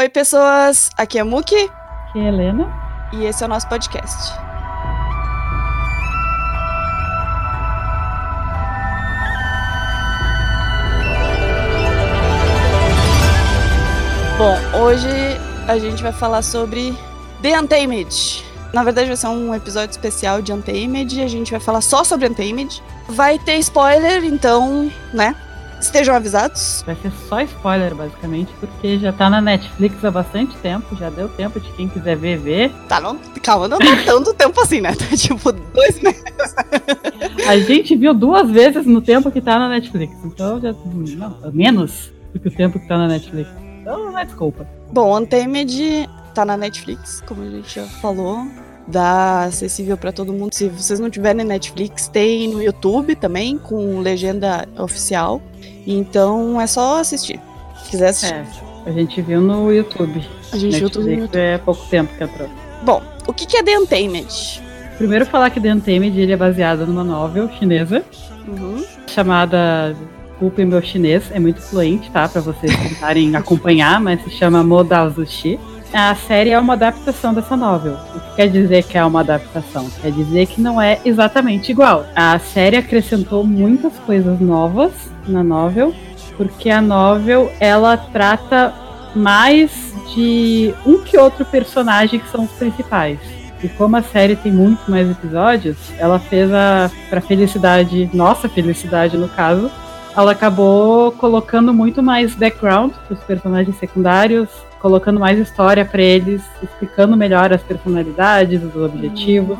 Oi, pessoas. Aqui é Muki. Aqui é a Helena. E esse é o nosso podcast. Bom, hoje a gente vai falar sobre The Untamed. Na verdade, vai ser um episódio especial de Untamed. A gente vai falar só sobre Untamed. Vai ter spoiler, então, né? Estejam avisados. Vai ser só spoiler, basicamente, porque já tá na Netflix há bastante tempo, já deu tempo de quem quiser ver, ver. Tá, não, calma, não tá tanto tempo assim, né? Tá tipo dois meses. A gente viu duas vezes no tempo que tá na Netflix, então já. Não, menos do que o tempo que tá na Netflix. Então não é desculpa. Bom, Untamed tá na Netflix, como a gente já falou. Dá acessível para todo mundo. Se vocês não tiverem Netflix, tem no YouTube também, com legenda oficial. Então é só assistir. Se quiser assistir. É, a gente viu no YouTube. A gente viu tudo no Netflix YouTube. é pouco tempo que entrou. Bom, o que que é The Untamed? Primeiro falar que The Untamed ele é baseado numa novel chinesa Uhum. chamada Desculpem meu chinês, é muito fluente, tá? Pra vocês tentarem acompanhar, mas se chama Modazushi. A série é uma adaptação dessa novel. O que quer dizer que é uma adaptação? Quer dizer que não é exatamente igual. A série acrescentou muitas coisas novas na novel, porque a novel ela trata mais de um que outro personagem que são os principais. E como a série tem muito mais episódios, ela fez a para felicidade, nossa felicidade no caso, ela acabou colocando muito mais background para os personagens secundários, colocando mais história para eles, explicando melhor as personalidades, os objetivos,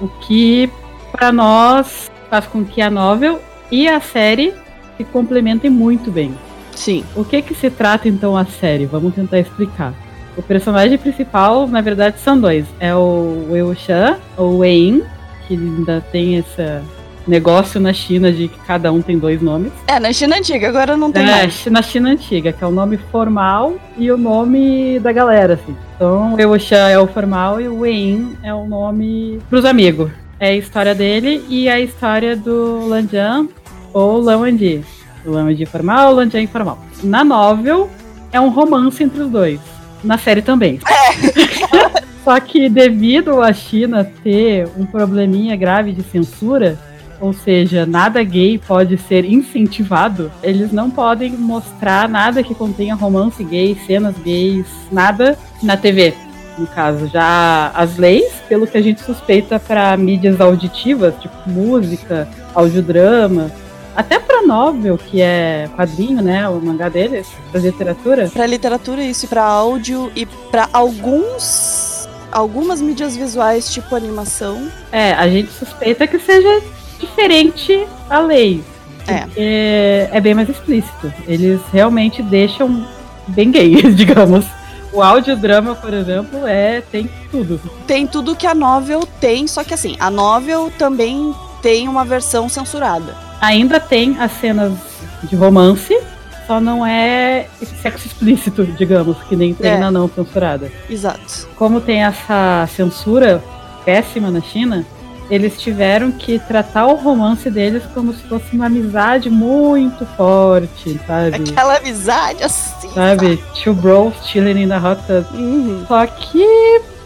o que para nós faz com que a novel e a série se complementem muito bem. Sim. O que que se trata então a série? Vamos tentar explicar. O personagem principal, na verdade, são dois. É o Wei Shan, ou Wei Yin, que ainda tem esse negócio na China de que cada um tem dois nomes. É, na China antiga, agora não tem É, mais. na China antiga, que é o nome formal e o nome da galera, assim. Então, o Wei Shan é o formal e o Wei Yin é o nome pros amigos. É a história dele e a história do Lan Jian ou Lan Wenji. O Lan Wenji formal, o Lan Jian informal. Na novel, é um romance entre os dois. Na série também. Só que devido a China ter um probleminha grave de censura, ou seja, nada gay pode ser incentivado, eles não podem mostrar nada que contenha romance gay, cenas gays, nada na TV. No caso, já as leis, pelo que a gente suspeita para mídias auditivas, tipo música, audiodrama, até para novel, que é quadrinho, né, o mangá deles, da literatura, Pra literatura isso, e pra áudio e pra alguns algumas mídias visuais, tipo animação. É, a gente suspeita que seja diferente a lei. É. É bem mais explícito. Eles realmente deixam bem gay, digamos. O audiodrama, por exemplo, é tem tudo. Tem tudo que a novel tem, só que assim, a novel também tem uma versão censurada. Ainda tem as cenas de romance, só não é sexo explícito, digamos, que nem tem É. na não censurada. Exato. como tem essa censura péssima na China, eles tiveram que tratar o romance deles como se fosse uma amizade muito forte, sabe? Aquela amizade assim. Sabe? Two bros chilling in the hot tub. Uhum. Só que,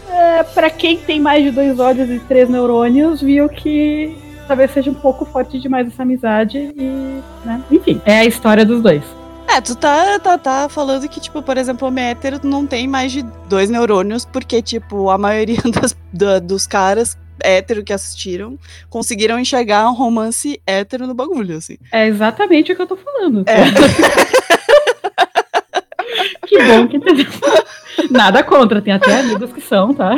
é, para quem tem mais de dois olhos e três neurônios, viu que talvez seja um pouco forte demais essa amizade e, né? Enfim, é a história dos dois. É, tu tá, tá, tá falando que, tipo, por exemplo, homem hétero não tem mais de dois neurônios, porque, tipo, a maioria das- da- dos caras hétero que assistiram conseguiram enxergar um romance hétero no bagulho, assim. É exatamente o que eu tô falando. É. Que bom que entendeu. Nada contra, tem até amigos que são, tá?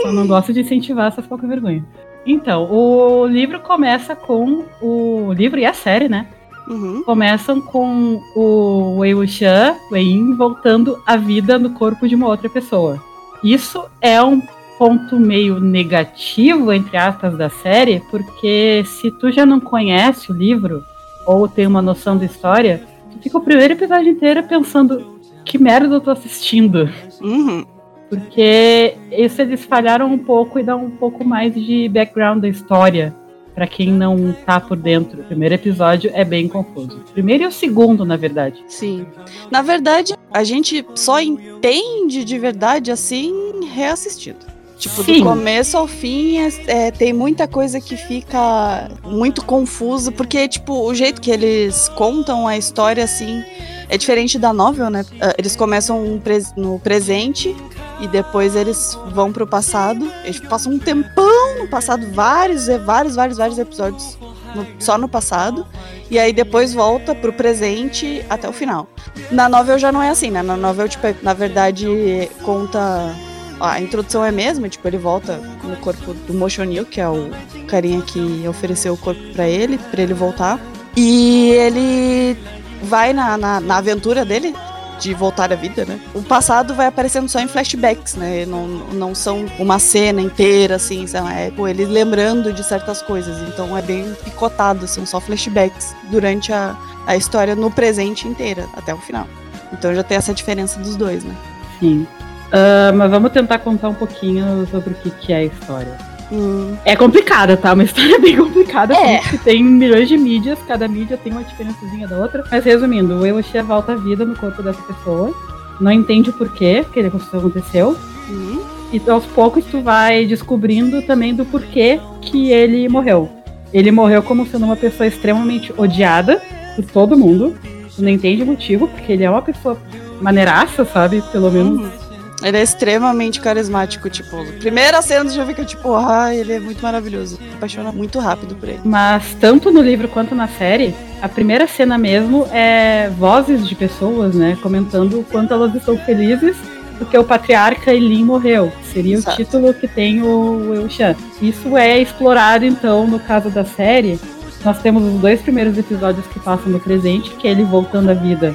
Só não gosto de incentivar essas pouca vergonha. Então, o livro começa com o livro e a série, né? Uhum. Começam com o Wei Wuxian, Wei Yin, voltando à vida no corpo de uma outra pessoa. Isso é um ponto meio negativo, entre aspas, da série, porque se tu já não conhece o livro, ou tem uma noção da história, tu fica o primeiro episódio inteiro pensando que merda eu tô assistindo. Uhum. Porque isso eles falharam um pouco e dão um pouco mais de background da história. para quem não tá por dentro. O primeiro episódio é bem confuso. O primeiro e o segundo, na verdade. Sim. Na verdade, a gente só entende de verdade assim reassistindo. Tipo, Sim. do começo ao fim, é, é, tem muita coisa que fica muito confusa, porque, tipo, o jeito que eles contam a história, assim, é diferente da novel, né? Ah, Eles começam um no presente e depois eles vão pro passado. Eles passam um tempão no passado, vários, e vários, vários, vários episódios no- só no passado. E aí depois volta pro presente até o final. Na novel já não é assim, né? Na novel, tipo, é- na verdade, conta. A introdução é a mesma, tipo, ele volta no corpo do Moshonil, que é o carinha que ofereceu o corpo pra ele, pra ele voltar. E ele vai na, na, na aventura dele de voltar à vida, né? O passado vai aparecendo só em flashbacks, né? Não, não são uma cena inteira, assim, são, é ele lembrando de certas coisas. Então é bem picotado, são só flashbacks durante a, a história no presente inteira, até o final. Então já tem essa diferença dos dois, né? Sim. Ah, mas vamos tentar contar um pouquinho sobre o que, que é a história. Hum, É complicada, tá? Uma história bem complicada, É. porque tem milhões de mídias, cada mídia tem uma diferençazinha da outra. Mas resumindo, o Eoshia volta à vida no corpo dessa pessoa, não entende o porquê que ele aconteceu, hum, e aos poucos tu vai descobrindo também do porquê que ele morreu. Ele morreu como sendo uma pessoa extremamente odiada por todo mundo. Tu não entende o motivo, porque ele é uma pessoa maneiraça, sabe? Pelo menos. Uhum. Ele é extremamente carismático, tipo, primeira cena você já fica tipo, ah, ele é muito maravilhoso. Apaixona muito rápido por ele. Mas tanto no livro quanto na série, a primeira cena mesmo é vozes de pessoas, né? Comentando o quanto elas estão felizes porque o patriarca Elin morreu. Seria Exato. o título que tem o Eushan. Isso é explorado, então, no caso da série. Nós temos os dois primeiros episódios que passam no presente, que é ele voltando à vida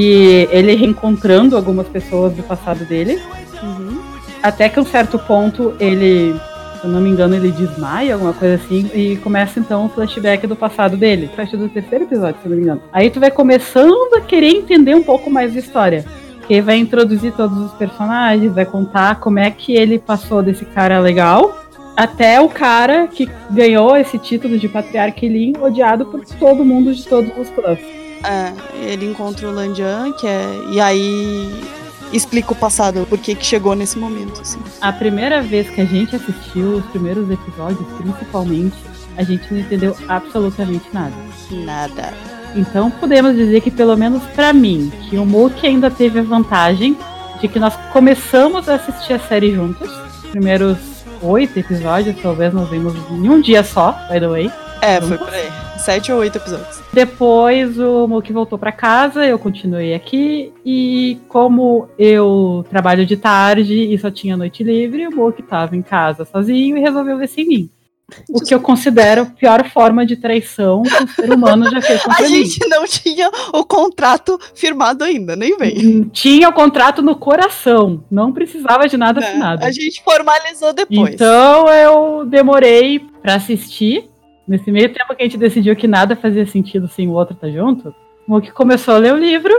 e ele reencontrando algumas pessoas do passado dele. Uhum. Até que um certo ponto ele, se eu não me engano, ele desmaia, alguma coisa assim, e começa então o flashback do passado dele. Flash do terceiro episódio, se eu não me engano. Aí tu vai começando a querer entender um pouco mais da história. Porque vai introduzir todos os personagens, vai contar como é que ele passou desse cara legal até o cara que ganhou esse título de patriarca Elin, odiado por todo mundo de todos os clãs. É, ele encontra o Landian, que é. E aí explica o passado, por que chegou nesse momento, assim. A primeira vez que a gente assistiu os primeiros episódios, principalmente, a gente não entendeu absolutamente nada. Nada. Então podemos dizer que pelo menos pra mim, que o Mook ainda teve a vantagem de que nós começamos a assistir a série juntos. Os primeiros oito episódios, talvez nós vimos em um dia só, by the way. É, foi por aí. Sete ou oito episódios. Depois o Mook voltou pra casa, eu continuei aqui e como eu trabalho de tarde e só tinha noite livre, o Mook tava em casa sozinho e resolveu ver sem mim. O que eu considero a pior forma de traição que o ser humano já fez A contra mim. gente não tinha o contrato firmado ainda, nem vem. Tinha o contrato no coração, não precisava de nada assinado. A gente formalizou depois. Então eu demorei pra assistir. Nesse meio tempo que a gente decidiu que nada fazia sentido sem o outro estar junto, o Mook começou a ler o livro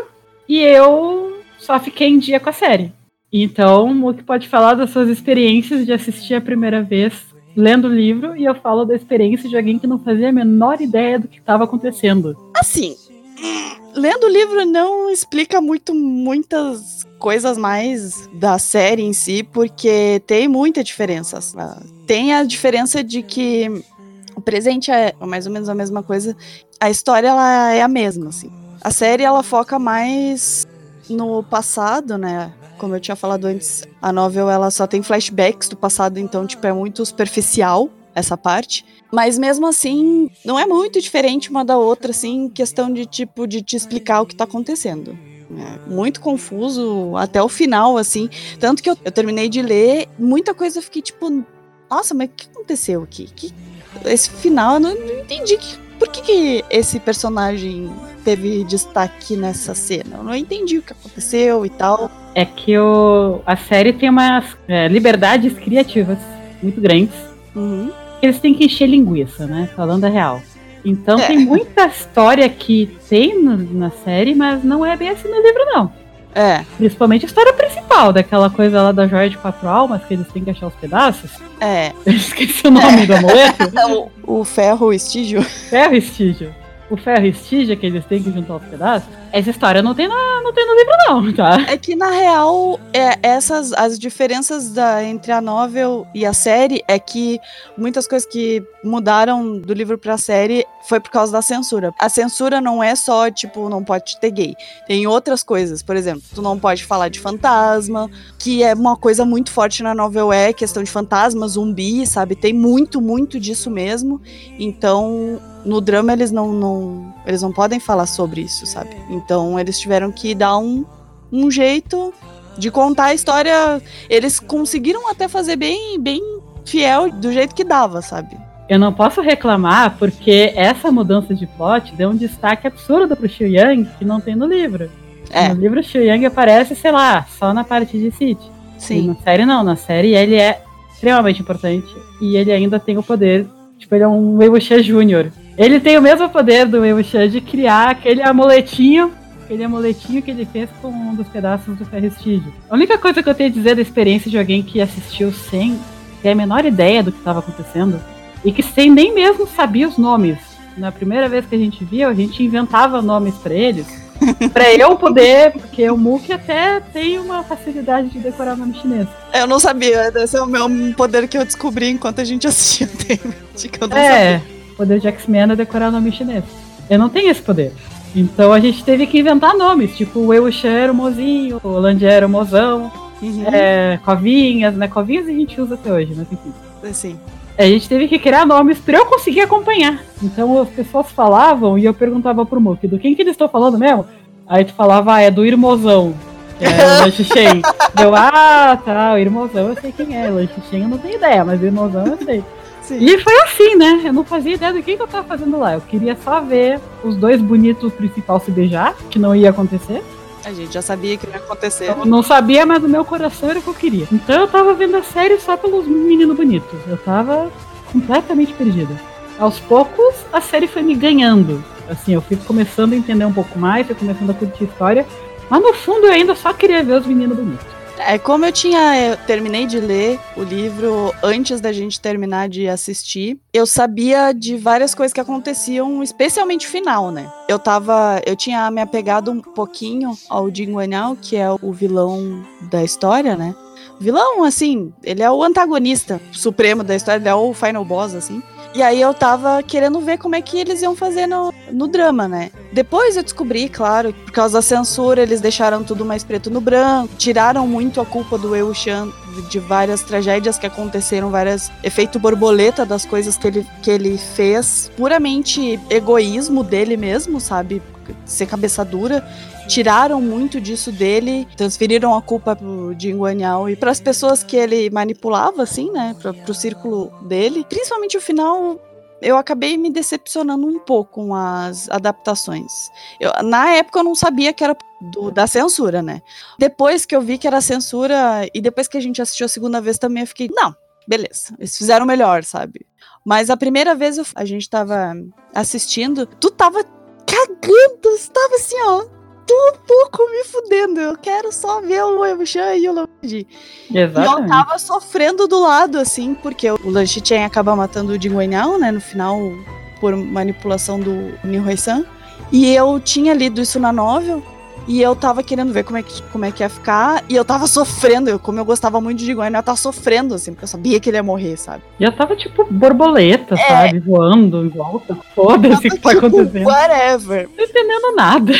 e eu só fiquei em dia com a série. Então o Mook pode falar das suas experiências de assistir a primeira vez lendo o livro e eu falo da experiência de alguém que não fazia a menor ideia do que estava acontecendo. Assim, lendo o livro não explica muito muitas coisas mais da série em si, porque tem muita diferença. Tem a diferença de que o presente é mais ou menos a mesma coisa, a história ela é a mesma, assim. A série ela foca mais no passado, né? Como eu tinha falado antes, a novel ela só tem flashbacks do passado, então tipo é muito superficial essa parte. Mas mesmo assim, não é muito diferente uma da outra, assim, questão de tipo de te explicar o que tá acontecendo. É muito confuso até o final, assim. Tanto que eu, eu terminei de ler, muita coisa eu fiquei tipo, nossa, mas o que aconteceu aqui? Que, esse final eu não, não entendi. Que, por que, que esse personagem teve destaque nessa cena? Eu não entendi o que aconteceu e tal. É que o, a série tem umas é, liberdades criativas muito grandes. Uhum. eles têm que encher linguiça, né? Falando a real. Então É. tem muita história que tem no- na série, mas não é bem assim no livro, não. É. Principalmente a história principal, daquela coisa lá da joia de quatro almas, que eles têm que achar os pedaços. É. Eu esqueci o nome do amuleto. o, o ferro estígio. Ferro estígio. O ferro estígio que eles têm que juntar os pedaços. Essa história não tem, na, não tem no livro, não, tá? É que, na real, é, essas as diferenças da, entre a novel e a série é que muitas coisas que mudaram do livro pra série foi por causa da censura. A censura não é só, tipo, não pode ter gay. Tem outras coisas. Por exemplo, tu não pode falar de fantasma, que é uma coisa muito forte na novel, é questão de fantasma, zumbi, sabe? Tem muito, muito disso mesmo. Então, no drama eles não, não, eles não podem falar sobre isso, sabe? Então eles tiveram que dar um, um jeito de contar a história. Eles conseguiram até fazer bem, bem fiel do jeito que dava, sabe? Eu não posso reclamar porque essa mudança de plot deu um destaque absurdo pro Xiu Yang que não tem no livro. É. No livro, Xiu Yang aparece, sei lá, só na parte de City. E Sim. na série não, na série ele é extremamente importante e ele ainda tem o poder, tipo, ele é um Wei Wuxia Júnior. Ele tem o mesmo poder do Wuxia de criar aquele amuletinho, aquele amuletinho que ele fez com um dos pedaços do ferro estígio. A única coisa que eu tenho a dizer da experiência de alguém que assistiu sem ter a menor ideia do que estava acontecendo e que sem nem mesmo sabia os nomes. Na primeira vez que a gente viu, a gente inventava nomes para eles. Pra eu poder, porque o Mookie até tem uma facilidade de decorar nome chinês. Eu não sabia, esse é o meu poder que eu descobri enquanto a gente assistia David, que eu não É, o poder de X-Men é decorar nome chinês. Eu não tenho esse poder. Então a gente teve que inventar nomes, tipo o Wei Wuxian era o mozinho, o Landier era o mozão, sabia. é, covinhas, né? Covinhas a gente usa até hoje, mas enfim. Uhum, Assim. A gente teve que criar nomes pra eu conseguir acompanhar. Então as pessoas falavam e eu perguntava pro Mookie, do quem que eles estão falando mesmo? Aí tu falava, ah, é do Irmãozão. É o Lanche Shen. Eu, ah, tá, o Irmãozão eu sei quem é. Lanche Shen eu não tenho ideia, mas o Irmãozão eu sei. Sim. E foi assim, né? Eu não fazia ideia do que, que eu tava fazendo lá. Eu queria só ver os dois bonitos principais se beijar, que não ia acontecer. A gente já sabia que não ia acontecer. Eu não sabia, mas o meu coração era o que eu queria. Então eu tava vendo a série só pelos meninos bonitos. Eu tava completamente perdida. Aos poucos, a série foi me ganhando. Assim, eu fui começando a entender um pouco mais, fui começando a curtir a história. Mas no fundo eu ainda só queria ver os meninos bonitos. É como eu tinha, eu terminei de ler o livro antes da gente terminar de assistir. Eu sabia de várias coisas que aconteciam, especialmente final, né? Eu tava, eu tinha me apegado um pouquinho ao Jin Guanhao, que é o vilão da história, né? Vilão, assim, ele é o antagonista supremo da história, ele é o final boss, assim. E aí eu tava querendo ver como é que eles iam fazer no, no drama, né? Depois eu descobri, claro, por causa da censura, eles deixaram tudo mais preto no branco, tiraram muito a culpa do Eu Shan de várias tragédias que aconteceram, várias efeito borboleta das coisas que ele, que ele fez, puramente egoísmo dele mesmo, sabe? Ser cabeça dura tiraram muito disso dele, transferiram a culpa pro Jin Guanhao e para as pessoas que ele manipulava, assim, né, pra, pro círculo dele. Principalmente o final, eu acabei me decepcionando um pouco com as adaptações. Eu, na época eu não sabia que era do, da censura, né? Depois que eu vi que era censura e depois que a gente assistiu a segunda vez também, eu fiquei, não, beleza, eles fizeram melhor, sabe? Mas a primeira vez eu- a gente tava assistindo, tu tava cagando, tu tava assim, ó, um pouco me fudendo. Eu quero só ver o Emushan e o Lanchi. E eu Exatamente. tava sofrendo do lado, assim, porque o Lanchi Chen acaba matando o Jin Guanhao, né, no final, por manipulação do Nihoi San. E eu tinha lido isso na novel. E eu tava querendo ver como é que, como é que ia ficar. E eu tava sofrendo. Eu, como eu gostava muito de Guanhao, eu tava sofrendo, assim, porque eu sabia que ele ia morrer, sabe? E eu tava tipo borboleta, É. sabe? Voando em volta. Foda-se o que tá Tipo, acontecendo. Não Whatever. tô entendendo nada.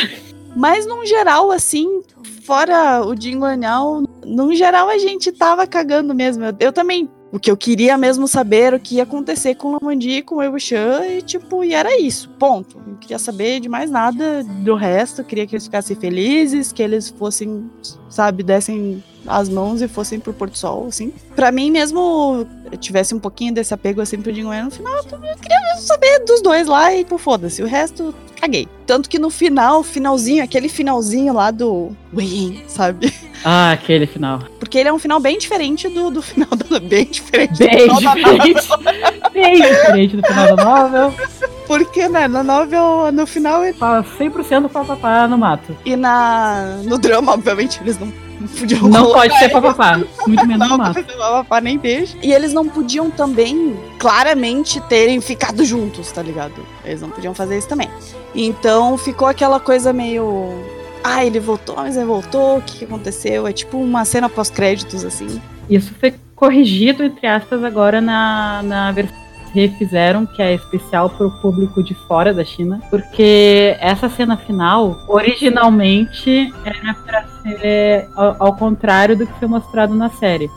Mas num geral, assim, fora o Jin Guanhao, num geral a gente tava cagando mesmo. Eu, eu também. O que eu queria mesmo saber o que ia acontecer com o Lamandi e com o Eushan, e tipo, e era isso, ponto. Não queria saber de mais nada do resto, queria que eles ficassem felizes, que eles fossem, sabe, dessem as mãos e fossem pro Porto Sol, assim. Pra mim mesmo, eu tivesse um pouquinho desse apego assim pro Jin Guanhao no final, eu queria saber dos dois lá e, tipo, foda-se, o resto caguei. Tanto que no final, finalzinho, aquele finalzinho lá do Wei, sabe? Ah, aquele final. Porque ele é um final bem diferente do, do final da. Bem diferente Bem do final da diferente. Bem diferente do final da novel. Porque né, na novel, no final, ele... Fala 100% papapá no mato. e na, no drama, obviamente, eles não podiam Não pode ser papapá. Muito menos no Não, mas papapá nem beijo. E eles não podiam também, claramente, terem ficado juntos, tá ligado? Eles não podiam fazer isso também. Então ficou aquela coisa meio. Ah, ele voltou, mas ele voltou, o que, que aconteceu? É tipo uma cena pós-créditos, assim. Isso foi corrigido, entre aspas, agora na, na versão refizeram, que é especial para o público de fora da China, porque essa cena final, originalmente, era para ser ao, ao contrário do que foi mostrado na série.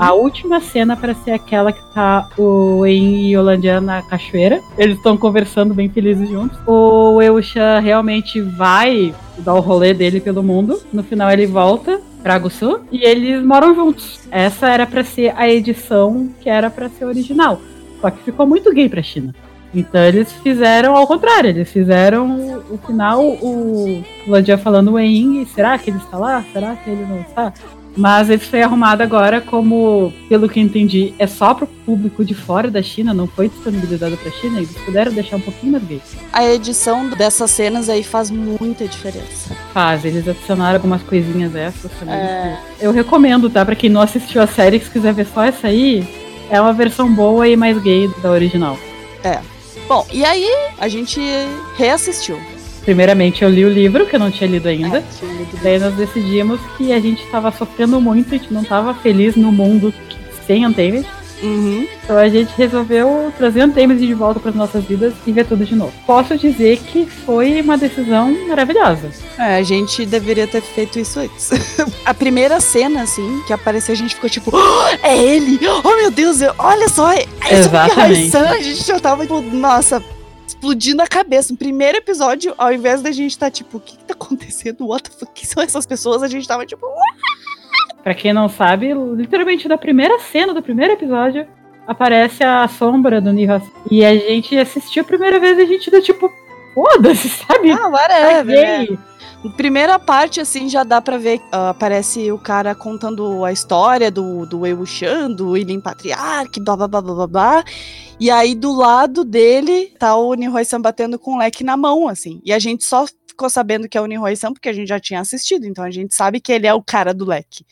A última cena para ser aquela que tá o Wei e o Landian na cachoeira. Eles estão conversando bem felizes juntos. O Eusha realmente vai dar o rolê dele pelo mundo. No final ele volta pra Gusu e eles moram juntos. Essa era para ser a edição que era para ser original. Só que ficou muito gay pra China. Então eles fizeram ao contrário, eles fizeram o, o final, o Landian falando Wei, será que ele está lá? Será que ele não está? Mas ele foi arrumado agora como, pelo que eu entendi, é só pro público de fora da China, não foi disponibilizado pra China, eles puderam deixar um pouquinho mais gay. A edição dessas cenas aí faz muita diferença. Faz, eles adicionaram algumas coisinhas essas também. É. Eu recomendo, tá? Pra quem não assistiu a série, que quiser ver só essa aí, é uma versão boa e mais gay da original. Bom, e aí a gente reassistiu. Primeiramente eu li o livro, que eu não tinha lido ainda. É, tinha lido Daí nós decidimos que a gente tava sofrendo muito, a gente não tava feliz no mundo que- sem Untamed. Uhum. Então a gente resolveu trazer Untamed de volta para as nossas vidas e ver tudo de novo. Posso dizer que foi uma decisão maravilhosa. É, a gente deveria ter feito isso antes. a primeira cena, assim, que apareceu, a gente ficou tipo, "Oh, é ele! Oh meu Deus, eu- olha só! É Exatamente. Mihai-san!" A gente já tava, tipo, nossa, explodindo a cabeça. No primeiro episódio, ao invés da gente estar, tipo, o que, que tá acontecendo? What the fuck? Quem são essas pessoas? A gente tava, tipo, Pra quem não sabe, literalmente na primeira cena do primeiro episódio aparece a sombra do Nihas. E a gente assistiu a primeira vez e a gente deu tipo, foda-se, sabe? ah, whatever. né? Caguei. Primeira parte, assim, já dá pra ver. ah, aparece o cara contando a história do, do Wei Wuxian, do Patriarch, blá blá blá blá blá blá. E aí, do lado dele, tá o Nihoi-san batendo com o leque na mão, assim. E a gente só ficou sabendo que é o Nihoi-san porque a gente já tinha assistido. Então a gente sabe que ele é o cara do leque.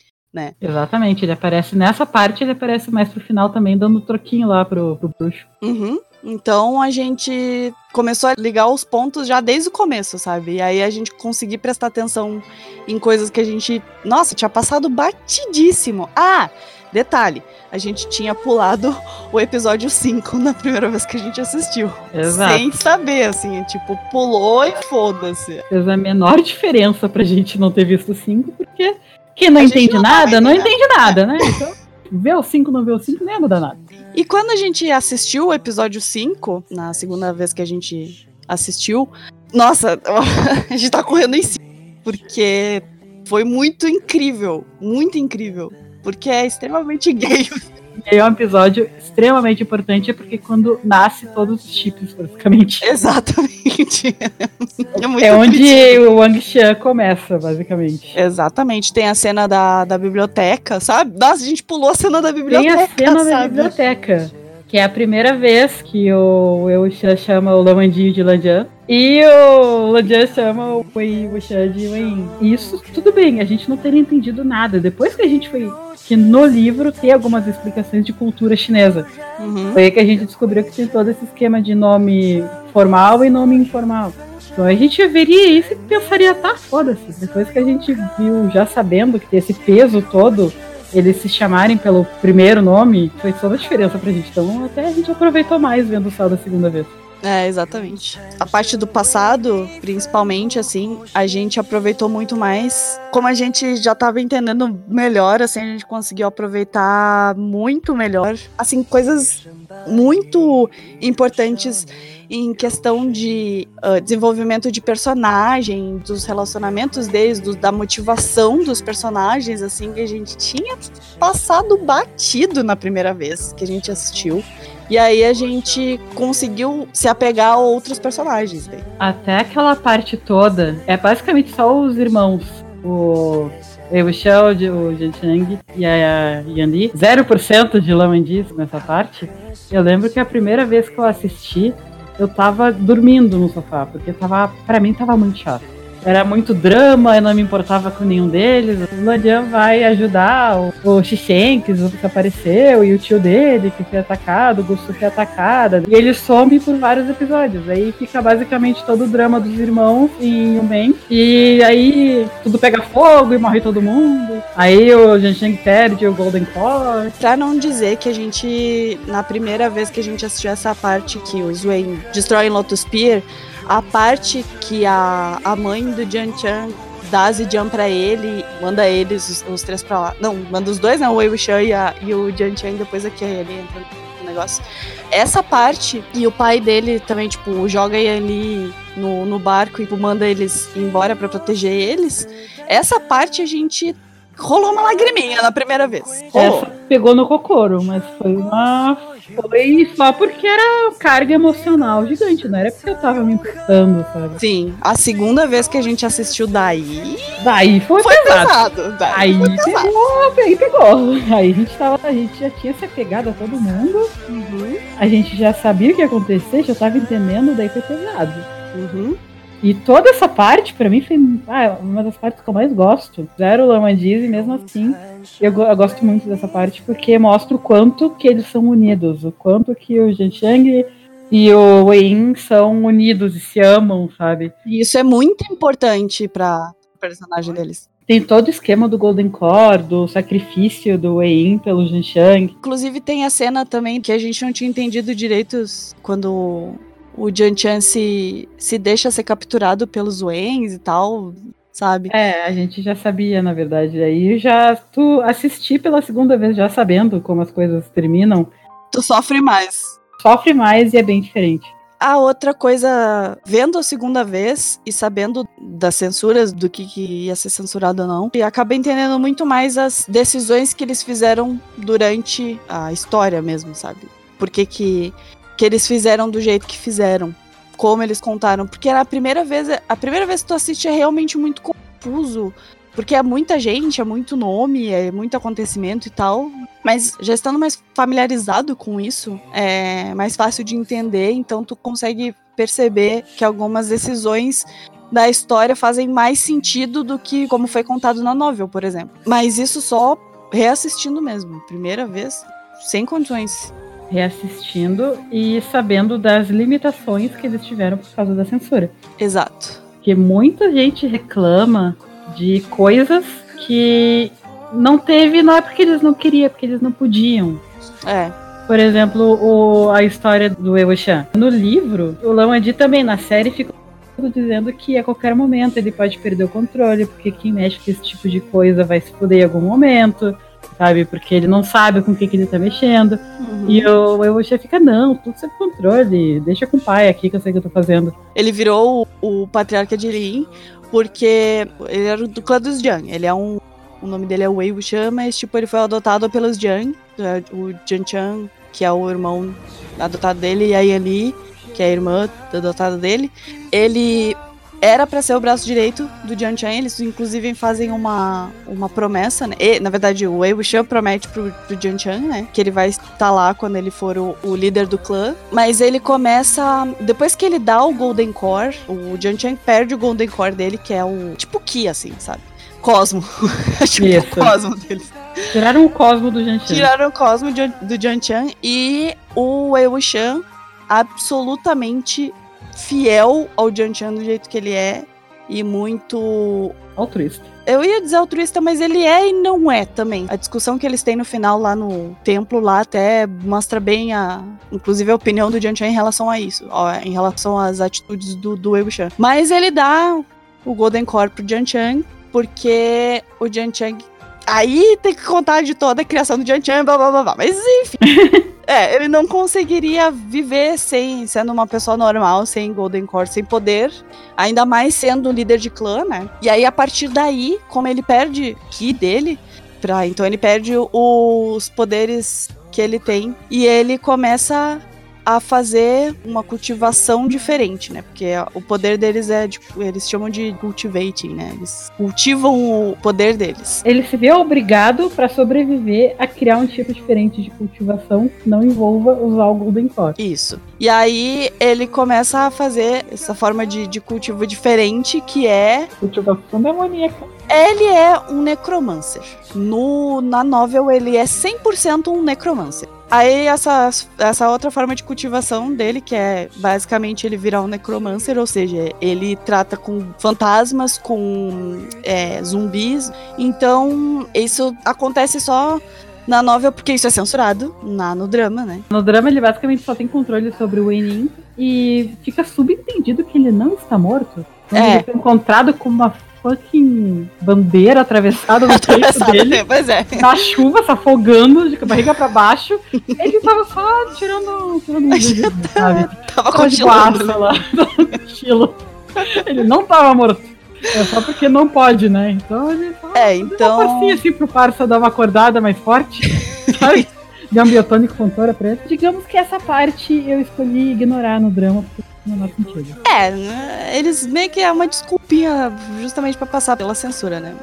Exatamente, ele aparece nessa parte, ele aparece mais pro final também, dando troquinho lá pro, pro bruxo. Uhum. Então a gente começou a ligar os pontos já desde o começo, sabe? E aí a gente conseguiu prestar atenção em coisas que a gente, nossa, tinha passado batidíssimo. Ah, detalhe, a gente tinha pulado o episódio 5 na primeira vez que a gente assistiu. Exato. Sem saber, assim, tipo, pulou e foda-se. Fez a menor diferença pra gente não ter visto o 5, porque quem não A entende não nada, não entende nada, né? Então, ver o 5, não ver o 5, nem ia mudar nada. E quando a gente assistiu o episódio 5, na segunda vez que a gente assistiu, nossa, a gente tá correndo em cima. Porque foi muito incrível. Muito incrível. Porque é extremamente gay. E é um episódio extremamente importante, porque quando nasce todos os chips, basicamente. Exatamente. É, É onde o Wang Xian começa, basicamente. Exatamente. Tem a cena da, da biblioteca, sabe? Nossa, a gente pulou a cena da Tem biblioteca, a cena da sabe? biblioteca, que é a primeira vez que o Eu Xian chama o Lamandinho de Landian e o Landian chama o Wei Wuxian de Wei. Isso tudo bem, a gente não teria entendido nada. Depois que a gente foi que no livro tem algumas explicações de cultura chinesa. Uhum. Foi aí que a gente descobriu que tem todo esse esquema de nome formal e nome informal. Então a gente veria isso e pensaria, tá, foda-se. Depois que a gente viu, já sabendo que tem esse peso todo, eles se chamarem pelo primeiro nome, fez toda a diferença pra gente. Então até a gente aproveitou mais vendo só da segunda vez. É, exatamente. A parte do passado, principalmente, assim, a gente aproveitou muito mais. Como a gente já tava entendendo melhor, assim, a gente conseguiu aproveitar muito melhor. Assim, coisas muito importantes em questão de ah, desenvolvimento de personagem, dos relacionamentos deles, do- da motivação dos personagens, assim, que a gente tinha passado batido na primeira vez que a gente assistiu. E aí a gente conseguiu se apegar a outros personagens. Daí. Até aquela parte toda, é basicamente só os irmãos. O Eu Xiao, o e a Yanli. 0% de Lamandis nessa parte. Eu lembro que a primeira vez que eu assisti, eu tava dormindo no sofá, porque tava, para mim tava muito chato era muito drama, eu não me importava com nenhum deles. O Ladian vai ajudar o, o o que apareceu, e o tio dele que foi atacado, o Gusto foi atacada. E ele some por vários episódios. Aí fica basicamente todo o drama dos irmãos em um bem. E aí tudo pega fogo e morre todo mundo. Aí o Jansheng perde o Golden Core. Pra não dizer que a gente, na primeira vez que a gente assistiu essa parte que o Swain destrói Lotus Pier, a parte que a, a mãe do Jian Chan dá Zijian pra ele, manda eles, os, os, três pra lá. Não, manda os dois, né? O Wei Wuxian e, a, e o Jian Chan, depois aqui ele entra no negócio. Essa parte, e o pai dele também, tipo, joga ele no, no barco e manda eles embora para proteger eles. Essa parte a gente rolou uma lagriminha na primeira vez. Rolou. Essa pegou no cocoro, mas foi uma foi só porque era carga emocional gigante, não era porque eu tava me importando, sabe? Sim, a segunda vez que a gente assistiu daí. Daí foi, foi pesado. pesado. Daí aí foi pesado. pegou, aí pegou. Aí a gente tava, a gente já tinha se apegado a todo mundo. Uhum. A gente já sabia o que ia acontecer, já tava entendendo, daí foi pesado. Uhum. E toda essa parte, para mim, foi ah, uma das partes que eu mais gosto. Zero Lamandiz, e mesmo assim, eu, eu, gosto muito dessa parte, porque mostra o quanto que eles são unidos, o quanto que o Chang e o Wei são unidos e se amam, sabe? E isso é muito importante para o personagem deles. Tem todo o esquema do Golden Core, do sacrifício do Wei pelo Shang. Inclusive tem a cena também que a gente não tinha entendido direito quando o Jian Chan se, se deixa ser capturado pelos Wens e tal, sabe? É, a gente já sabia, na verdade. Aí já tu assisti pela segunda vez, já sabendo como as coisas terminam. Tu sofre mais. Sofre mais e é bem diferente. A outra coisa, vendo a segunda vez e sabendo das censuras, do que, que ia ser censurado ou não, e acabei entendendo muito mais as decisões que eles fizeram durante a história mesmo, sabe? Por que, que que eles fizeram do jeito que fizeram, como eles contaram, porque era a primeira vez, a primeira vez que tu assiste é realmente muito confuso, porque é muita gente, é muito nome, é muito acontecimento e tal, mas já estando mais familiarizado com isso, é mais fácil de entender, então tu consegue perceber que algumas decisões da história fazem mais sentido do que como foi contado na novel, por exemplo. Mas isso só reassistindo mesmo, primeira vez, sem condições reassistindo e sabendo das limitações que eles tiveram por causa da censura. Exato. Porque muita gente reclama de coisas que não teve, não é porque eles não queriam, é porque eles não podiam. É. Por exemplo, o, a história do Ewo-chan. No livro, o Lao Adi também, na série, fica dizendo que a qualquer momento ele pode perder o controle, porque quem mexe com esse tipo de coisa vai se fuder em algum momento sabe? Porque ele não sabe com o que, que ele tá mexendo. Uhum. E o Ewocha fica, não, tudo sob controle, deixa com o pai aqui que eu sei o que eu tô fazendo. Ele virou o, o patriarca de Lin porque ele era do clã dos Jiang. Ele é um. O nome dele é Wei Wuxian, mas tipo, ele foi adotado pelos Jiang, é, o Jian Chan, que é o irmão adotado dele, e a Yan Li, que é a irmã adotada dele. Ele era para ser o braço direito do Jian Chan. Eles, inclusive, fazem uma, uma promessa, né? E, na verdade, o Wei Wuxian promete pro, pro Jian Chan, né? Que ele vai estar lá quando ele for o, o, líder do clã. Mas ele começa. Depois que ele dá o Golden Core, o Jian Chan perde o Golden Core dele, que é o. Tipo Ki, assim, sabe? Cosmo. tipo o Cosmo deles. Tiraram o Cosmo do Jian Chan. Tiraram o Cosmo do Jian Chan. E o Wei Wuxian absolutamente fiel ao Jian Chan do jeito que ele é e muito altruísta. Eu ia dizer altruísta, mas ele é e não é também. A discussão que eles têm no final lá no templo lá até mostra bem a, inclusive a opinião do Jian Chan em relação a isso, ó, em relação às atitudes do do Wei Wuxian. Mas ele dá o Golden Core pro Jian Chan porque o Jian Chan Aí tem que contar de toda a criação do Jian Chan, blá blá blá blá. Mas enfim. é, ele não conseguiria viver sem sendo uma pessoa normal, sem Golden Core, sem poder. Ainda mais sendo líder de clã, né? E aí, a partir daí, como ele perde Ki dele, pra, então ele perde os poderes que ele tem. E ele começa a fazer uma cultivação diferente, né? Porque o poder deles é, tipo, eles chamam de cultivating, né? Eles cultivam o poder deles. Ele se vê obrigado para sobreviver a criar um tipo diferente de cultivação que não envolva usar o Golden Core. Isso. E aí ele começa a fazer essa forma de, de cultivo diferente que é cultivação demoníaca. Ele é um necromancer. No, na novel, ele é 100% um necromancer. Aí, essa, essa outra forma de cultivação dele, que é basicamente ele virar um necromancer, ou seja, ele trata com fantasmas, com é, zumbis. Então, isso acontece só na novel, porque isso é censurado na, no drama, né? No drama, ele basicamente só tem controle sobre o Enin e fica subentendido que ele não está morto. É. Ele foi encontrado com uma fucking bandeira atravessada no peito dele. Pois é. Na chuva, se afogando, de barriga pra baixo. Ele tava só tirando, tirando um vídeo, sabe? Tava cochilando. lá, cochilo. Ele não tava morto. É só porque não pode, né? Então ele só é, então... uma passinha assim pro parça dar uma acordada mais forte, sabe? Deu um biotônico fontora pra ele. Digamos que essa parte eu escolhi ignorar no drama, porque É, eles meio que é uma desculpinha justamente para passar pela censura, né?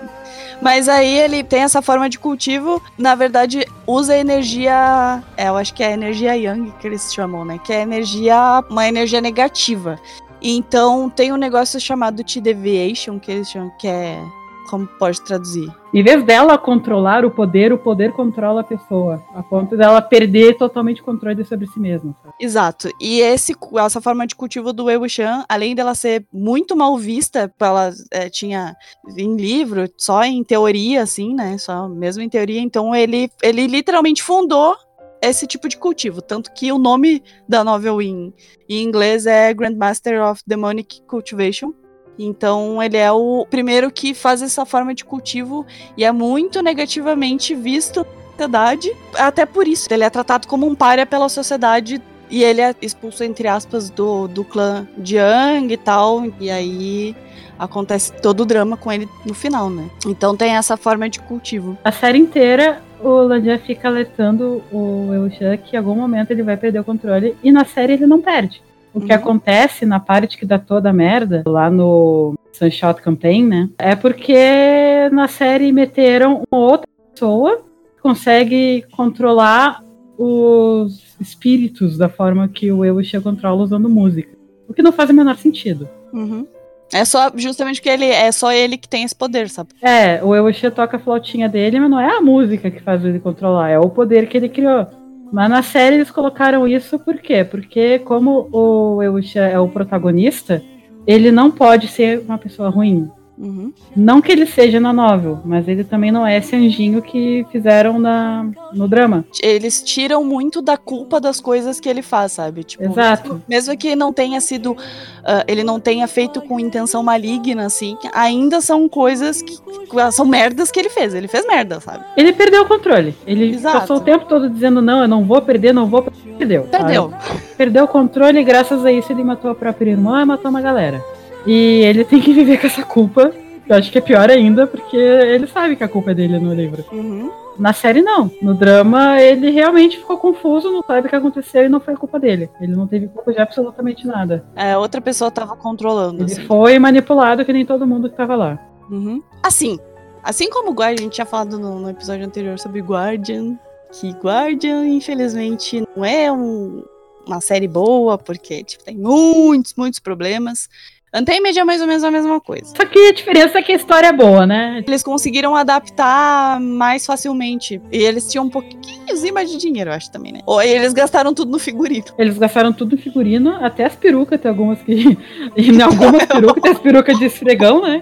Mas aí ele tem essa forma de cultivo, na verdade, usa energia. É, eu acho que é a energia Yang que eles chamam, né? Que é energia. uma energia negativa. Então tem um negócio chamado T-Deviation, que eles chamam, que é como pode traduzir? Em vez dela controlar o poder, o poder controla a pessoa, a ponto dela perder totalmente o controle sobre si mesma. Sabe? Exato. E esse, essa forma de cultivo do Wei Wuxian, além dela ser muito mal vista, ela é, tinha em livro, só em teoria, assim, né? Só mesmo em teoria. Então ele, ele literalmente fundou esse tipo de cultivo. Tanto que o nome da novel em, em inglês é Grandmaster of Demonic Cultivation. Então ele é o primeiro que faz essa forma de cultivo e é muito negativamente visto na sociedade. Até por isso, ele é tratado como um párea pela sociedade e ele é expulso, entre aspas, do, do clã Jiang e tal. E aí acontece todo o drama com ele no final, né? Então tem essa forma de cultivo. A série inteira, o Landia fica alertando o Eushan que em algum momento ele vai perder o controle e na série ele não perde. O que uhum. acontece na parte que dá toda a merda, lá no Sunshot Campaign, né? É porque na série meteram uma outra pessoa que consegue controlar os espíritos da forma que o Ewusha controla usando música. O que não faz o menor sentido. Uhum. É só justamente que ele é só ele que tem esse poder, sabe? É, o Ewusha toca a flautinha dele, mas não é a música que faz ele controlar, é o poder que ele criou. Mas na série eles colocaram isso por quê? Porque como o Eusha é o protagonista, ele não pode ser uma pessoa ruim. Uhum. Não que ele seja na novel, mas ele também não é esse anjinho que fizeram na, no drama. Eles tiram muito da culpa das coisas que ele faz, sabe? Tipo, Exato. Mesmo que não tenha sido. Uh, ele não tenha feito com intenção maligna, assim, ainda são coisas que. São merdas que ele fez. Ele fez merda, sabe? Ele perdeu o controle. Ele Exato. passou o tempo todo dizendo: não, eu não vou perder, não vou perder. Perdeu. Perdeu. Sabe? Perdeu o controle e graças a isso ele matou a própria irmã e matou uma galera. E ele tem que viver com essa culpa. Eu acho que é pior ainda, porque ele sabe que a culpa é dele no livro. Uhum. Na série, não. No drama, ele realmente ficou confuso, não sabe o que aconteceu e não foi culpa dele. Ele não teve culpa de absolutamente nada. É, outra pessoa tava controlando. Ele assim. foi manipulado que nem todo mundo que tava lá. Uhum. Assim, assim como o Guardian, a gente tinha falado no, no episódio anterior sobre Guardian, que Guardian, infelizmente, não é um, uma série boa, porque tipo, tem muitos, muitos problemas. Untamed é mais ou menos a mesma coisa. Só que a diferença é que a história é boa, né? Eles conseguiram adaptar mais facilmente. E eles tinham um pouquinho mais de dinheiro, eu acho também, né? Ou eles gastaram tudo no figurino. Eles gastaram tudo no figurino, até as perucas, tem algumas que. em algumas perucas, tem as perucas de esfregão, né?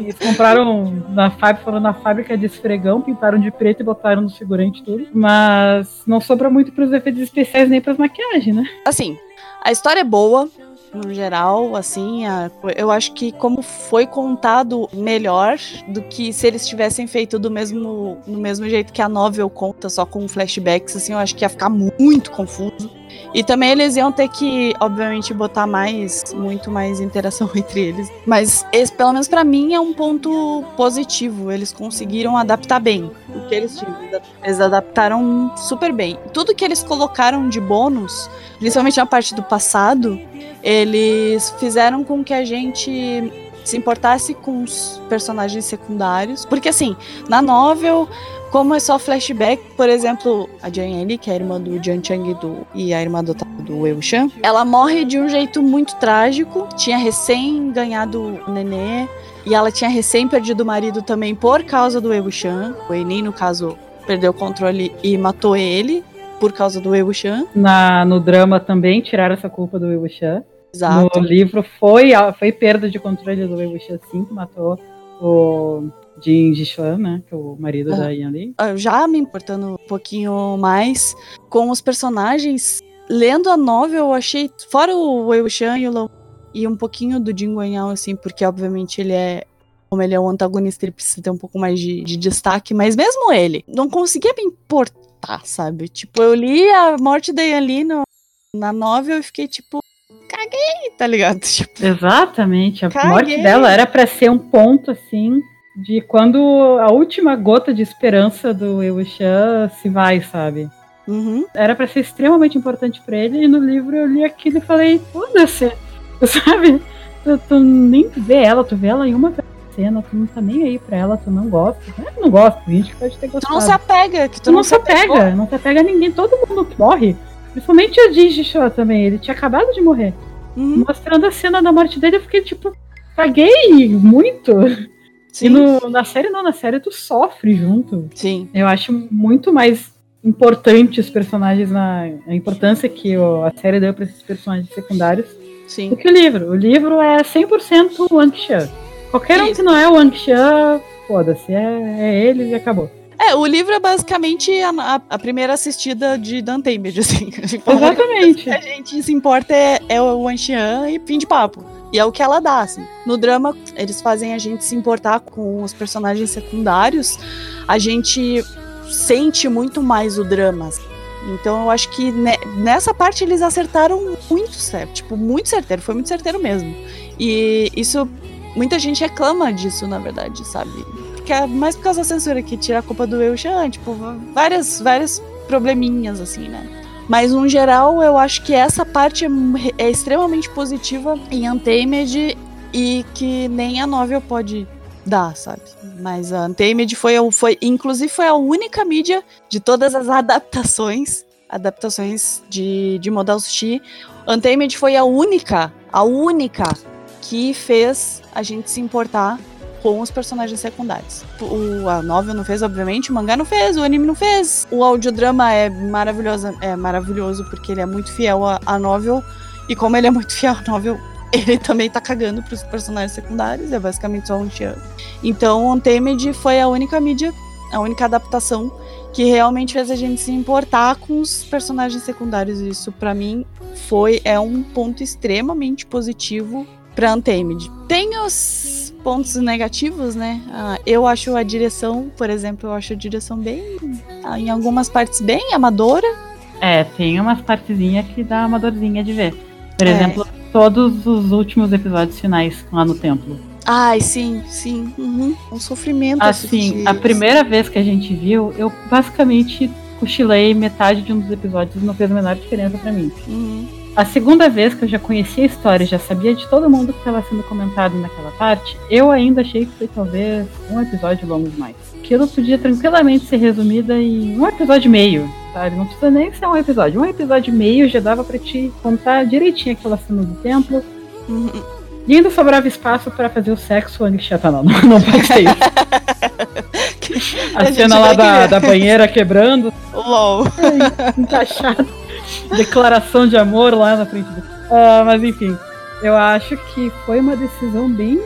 Eles compraram na fábrica, foram na fábrica de esfregão, pintaram de preto e botaram no figurante tudo. Mas não sobra muito pros efeitos especiais nem pras maquiagens, né? Assim, a história é boa, no geral, assim, a, eu acho que como foi contado melhor do que se eles tivessem feito do mesmo, do mesmo jeito que a novel conta, só com flashbacks, assim, eu acho que ia ficar muito confuso. E também eles iam ter que, obviamente, botar mais, muito mais interação entre eles. Mas esse, pelo menos para mim, é um ponto positivo. Eles conseguiram adaptar bem. que eles tinham. Eles adaptaram super bem. Tudo que eles colocaram de bônus, principalmente na parte do passado, eles fizeram com que a gente se importasse com os personagens secundários. Porque assim, na novel, como é só flashback, por exemplo, a Jian que é a irmã do Jian Chang do, e a irmã do, do Wei Wuxian, ela morre de um jeito muito trágico. Tinha recém ganhado o nenê. E ela tinha recém perdido o marido também por causa do Wei Wuxian. O Enin, no caso, perdeu o controle e matou ele por causa do Wei Wuxian. Na, no drama também tiraram essa culpa do Wei Wuxian. Exato. No livro foi, foi perda de controle do Wei Wuxian, sim, que matou o Jin Jishuan, né, que é o marido da Yan Li. Já me importando um pouquinho mais com os personagens, lendo a novel, eu achei, fora o Wei Wuxian e o Long, e um pouquinho do Jin Guanhao, assim, porque obviamente ele é como ele é um antagonista, ele precisa ter um pouco mais de, de destaque, mas mesmo ele, não conseguia me importar, sabe? Tipo, eu li a morte da Yan Li no, na novel e fiquei tipo, caguei, tá ligado? Tipo, Exatamente. A Caguei. morte dela era pra ser um ponto, assim, de quando a última gota de esperança do Wuxian se vai, sabe? uhum. Era pra ser extremamente importante pra ele, e no livro eu li aquilo e falei, foda-se, sabe? Tu, tu nem vê ela, tu vê ela em uma cena, tu não tá nem aí pra ela, tu não gosta. Não é que não gosta, tem gente pode ter Tu gostado. não se apega, que tu, Tu não se apega, não se apega a ninguém, todo mundo morre. Principalmente o Jishuo também, ele tinha acabado de morrer. Uhum. Mostrando a cena da morte dele, eu fiquei tipo, caguei muito. Sim, E no- na série não, na série tu sofre junto. sim, Eu acho muito mais importante os personagens, na, a importância que o- a série deu pra esses personagens secundários sim. do que o livro. O livro é 100% o Wang Xian. Qualquer um Isso. que não é Wang Xian, foda-se, é, é ele e acabou. É, o livro é basicamente a, a- a primeira assistida de Dantemid, assim. Tipo, Exatamente. Que a gente se importa é, é o Wanxian e fim de papo. E é o que ela dá, assim. No drama, eles fazem a gente se importar com os personagens secundários. A gente sente muito mais o drama. assim. Então eu acho que ne- nessa parte eles acertaram muito certo. Tipo, muito certeiro. Foi muito certeiro mesmo. E isso, muita gente reclama disso, na verdade, sabe? Porque é mais por causa da censura que tira a culpa do Eushan, tipo, várias, várias probleminhas, assim, né? Mas, no geral, eu acho que essa parte é, é extremamente positiva em Untamed e que nem a novel pode dar, sabe? Mas a Untamed foi, foi inclusive, foi a única mídia de todas as adaptações, adaptações de, de Modal Sushi. Untamed foi a única, a única que fez a gente se importar com os personagens secundários. O, a novel não fez, obviamente, o mangá não fez, o anime não fez. O audiodrama é maravilhoso, é maravilhoso porque ele é muito fiel à, à novel. E como ele é muito fiel à novel, ele também tá cagando pros personagens secundários, é basicamente só um Xian. Então, Untamed foi a única mídia, a única adaptação que realmente fez a gente se importar com os personagens secundários. Isso, pra mim, foi é um ponto extremamente positivo pra Untamed. Tem os pontos negativos, né? Ah, eu acho a direção, por exemplo, eu acho a direção bem, ah, em algumas partes bem amadora. É, tem umas partezinhas que dá uma dorzinha de ver. Por É. exemplo, todos os últimos episódios finais lá no templo. Ai, sim, sim. uhum, Um sofrimento. Assim, a primeira vez que a gente viu, eu basicamente cochilei metade de um dos episódios, não fez a menor diferença pra mim. Uhum, A segunda vez que eu já conhecia a história, já sabia de todo mundo que estava sendo comentado naquela parte, eu ainda achei que foi talvez um episódio longo demais. Aquilo podia tranquilamente ser resumida em um episódio e meio, sabe? Não precisa nem ser um episódio. Um episódio e meio já dava pra te contar direitinho aquela cena do templo. uhum. E ainda sobrava espaço pra fazer o sexo antes de não, não, não pode ser isso. A, A cena lá da, da banheira quebrando, LOL. encaixado. Declaração de amor lá na frente do. Ah, mas enfim, eu acho que foi uma decisão bem.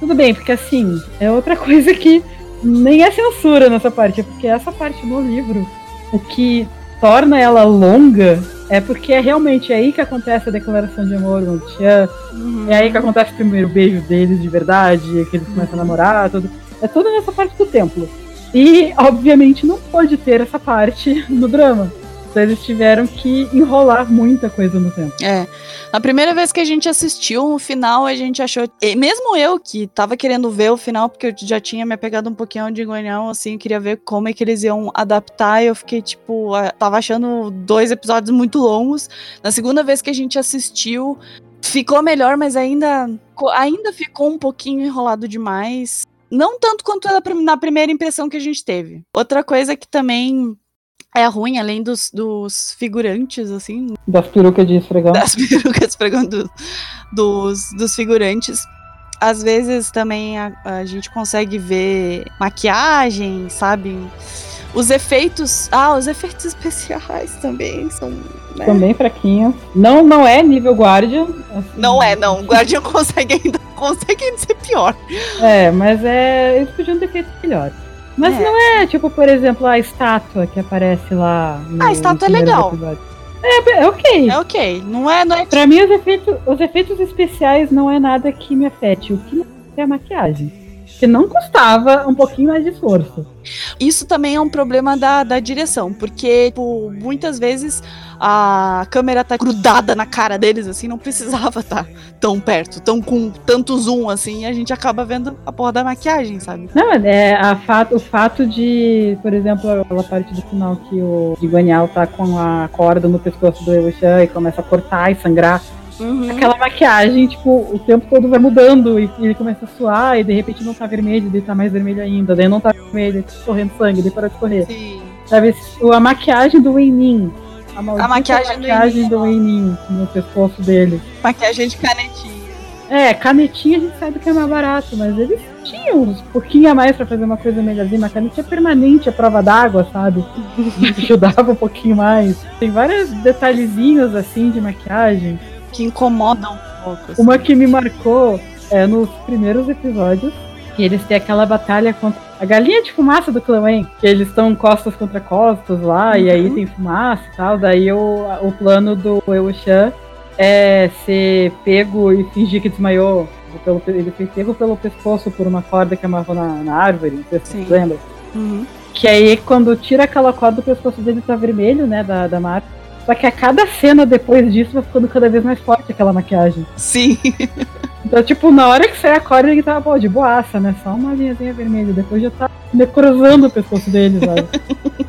Tudo bem, porque assim, é outra coisa que nem é censura nessa parte, é porque essa parte no livro, o que torna ela longa é porque é realmente aí que acontece a declaração de amor, o Tia, Uhum. é aí que acontece o primeiro beijo deles de verdade, que eles começam a namorar, tudo. É tudo nessa parte do templo. E, obviamente, não pode ter essa parte no drama. Eles tiveram que enrolar muita coisa no tempo. É. A primeira vez que a gente assistiu, no final a gente achou. E mesmo eu, que tava querendo ver o final, porque eu já tinha me apegado um pouquinho de Goiânia, assim, queria ver como é que eles iam adaptar. E eu fiquei, tipo, tava achando dois episódios muito longos. Na segunda vez que a gente assistiu, ficou melhor, mas ainda, ainda ficou um pouquinho enrolado demais. Não tanto quanto na primeira impressão que a gente teve. Outra coisa que também é ruim, além dos, dos figurantes, assim. Das perucas de esfregão. Das perucas esfregando dos, dos figurantes. Às vezes também a, a gente consegue ver maquiagem, sabe? Os efeitos. Ah, os efeitos especiais também são. Né? Também fraquinhos. Não, não é nível Guardian. Assim. Não é, não. O Guardian consegue ainda, consegue ainda ser pior. É, mas é. Eles podiam ter feito melhor. Mas é. não é, tipo, por exemplo, a estátua que aparece lá. No, a estátua é legal. É, é ok. É ok. Não é, não é. Pra mim, os efeitos, os efeitos especiais não é nada que me afete. O que me afeta é a maquiagem que não custava um pouquinho mais de esforço. Isso também é um problema da, da direção, porque tipo, muitas vezes a câmera tá grudada na cara deles, assim, não precisava estar tá tão perto, tão com tanto zoom, assim, e a gente acaba vendo a porra da maquiagem, sabe? Não, é a fato, o fato de, por exemplo, aquela parte do final que o Guanial tá com a corda no pescoço do Eushan e começa a cortar e sangrar Uhum. Aquela maquiagem, tipo, o tempo todo vai mudando e, ele começa a suar e de repente não tá vermelho, daí tá mais vermelho ainda, daí não tá vermelho, tá correndo sangue, daí para de correr. Sim. Sabe, a maquiagem do Weinin. A, a maquiagem, maquiagem do Weinin no pescoço dele. Maquiagem de canetinha. É, canetinha a gente sabe que é mais barato, mas eles tinham uns pouquinho a mais pra fazer uma coisa melhorzinha. Mas canetinha permanente, a prova d'água, sabe? Ajudava um pouquinho mais. Tem vários detalhezinhos assim de maquiagem que incomodam um pouco. Assim. Uma que me marcou é nos primeiros episódios, que eles têm aquela batalha contra a galinha de fumaça do Clã que eles estão costas contra costas lá, uhum. e aí uhum. tem fumaça e tal. Daí o, o plano do Eushan é ser pego e fingir que desmaiou. Pelo, ele foi pego pelo pescoço por uma corda que amarrou na, na árvore, não sei se você lembra. Uhum. Que aí, quando tira aquela corda, o pescoço dele tá vermelho, né, da, da marca. Só que a cada cena depois disso vai ficando cada vez mais forte aquela maquiagem. Sim. Então, tipo, na hora que sai a corda, ele tava, pô, de boaça, né? Só uma linhazinha vermelha. Depois já tá necrosando o pescoço dele, sabe?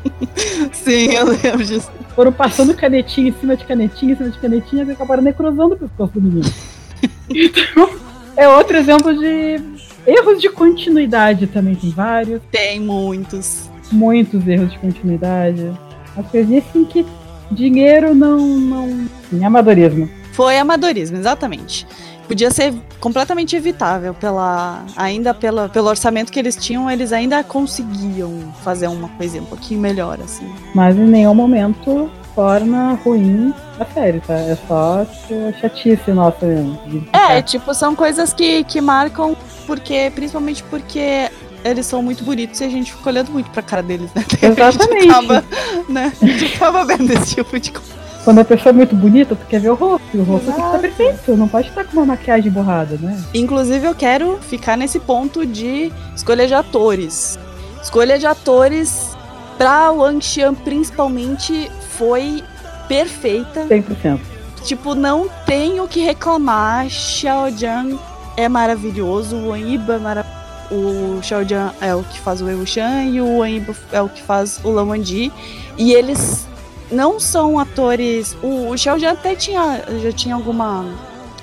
Sim, eu lembro disso. Foram passando canetinha em cima de canetinha, em cima de canetinha, e acabaram necrosando o pescoço do menino. então, é outro exemplo de erros de continuidade também. Tem vários. Tem muitos. Muitos erros de continuidade. As coisinhas assim que dinheiro não. não... Em amadorismo. Foi amadorismo, exatamente. Podia ser completamente evitável pela ainda pela, pelo orçamento que eles tinham, eles ainda conseguiam fazer uma coisinha um pouquinho melhor assim. Mas em nenhum momento torna ruim a série, tá? É só tipo, chatice nossa mesmo. É, tipo, são coisas que, que marcam porque principalmente porque eles são muito bonitos e a gente fica olhando muito pra cara deles, né? Exatamente. A gente acaba, né? A gente acaba vendo esse tipo de coisa. Quando a pessoa é muito bonita, tu quer ver o rosto. E o rosto tem que estar perfeito. Não pode estar com uma maquiagem borrada, né? Inclusive, eu quero ficar nesse ponto de escolha de atores. Escolha de atores pra Wang Xian, principalmente, foi perfeita. 100%. Tipo, não tenho o que reclamar. Xiao Jiang é maravilhoso, o Aniba é maravilhoso o Xiao Jian é o que faz o Wei Shan e o Wang é o que faz o Lan Wangji. E eles não são atores. O, o Xiao Jian até tinha, já tinha alguma,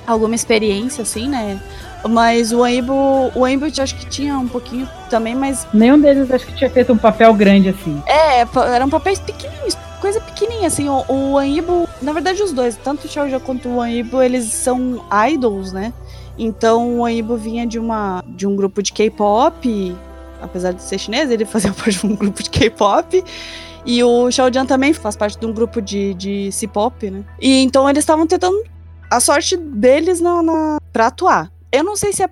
alguma experiência, assim, né? Mas o Aibo, o Aibo acho que tinha um pouquinho também, mas. Nenhum deles acho que tinha feito um papel grande assim. É, eram papéis pequenininhos, coisa pequenininha, assim. O, o na verdade, os dois, tanto o Xiao Jian quanto o Aibo, eles são idols, né? Então o Aibo vinha de uma de um grupo de K-pop, apesar de ser chinês, ele fazia parte de um grupo de K-pop. E o Xiao Jian também faz parte de um grupo de, de C-pop, né? E então eles estavam tentando a sorte deles na, na, pra atuar. Eu não sei se é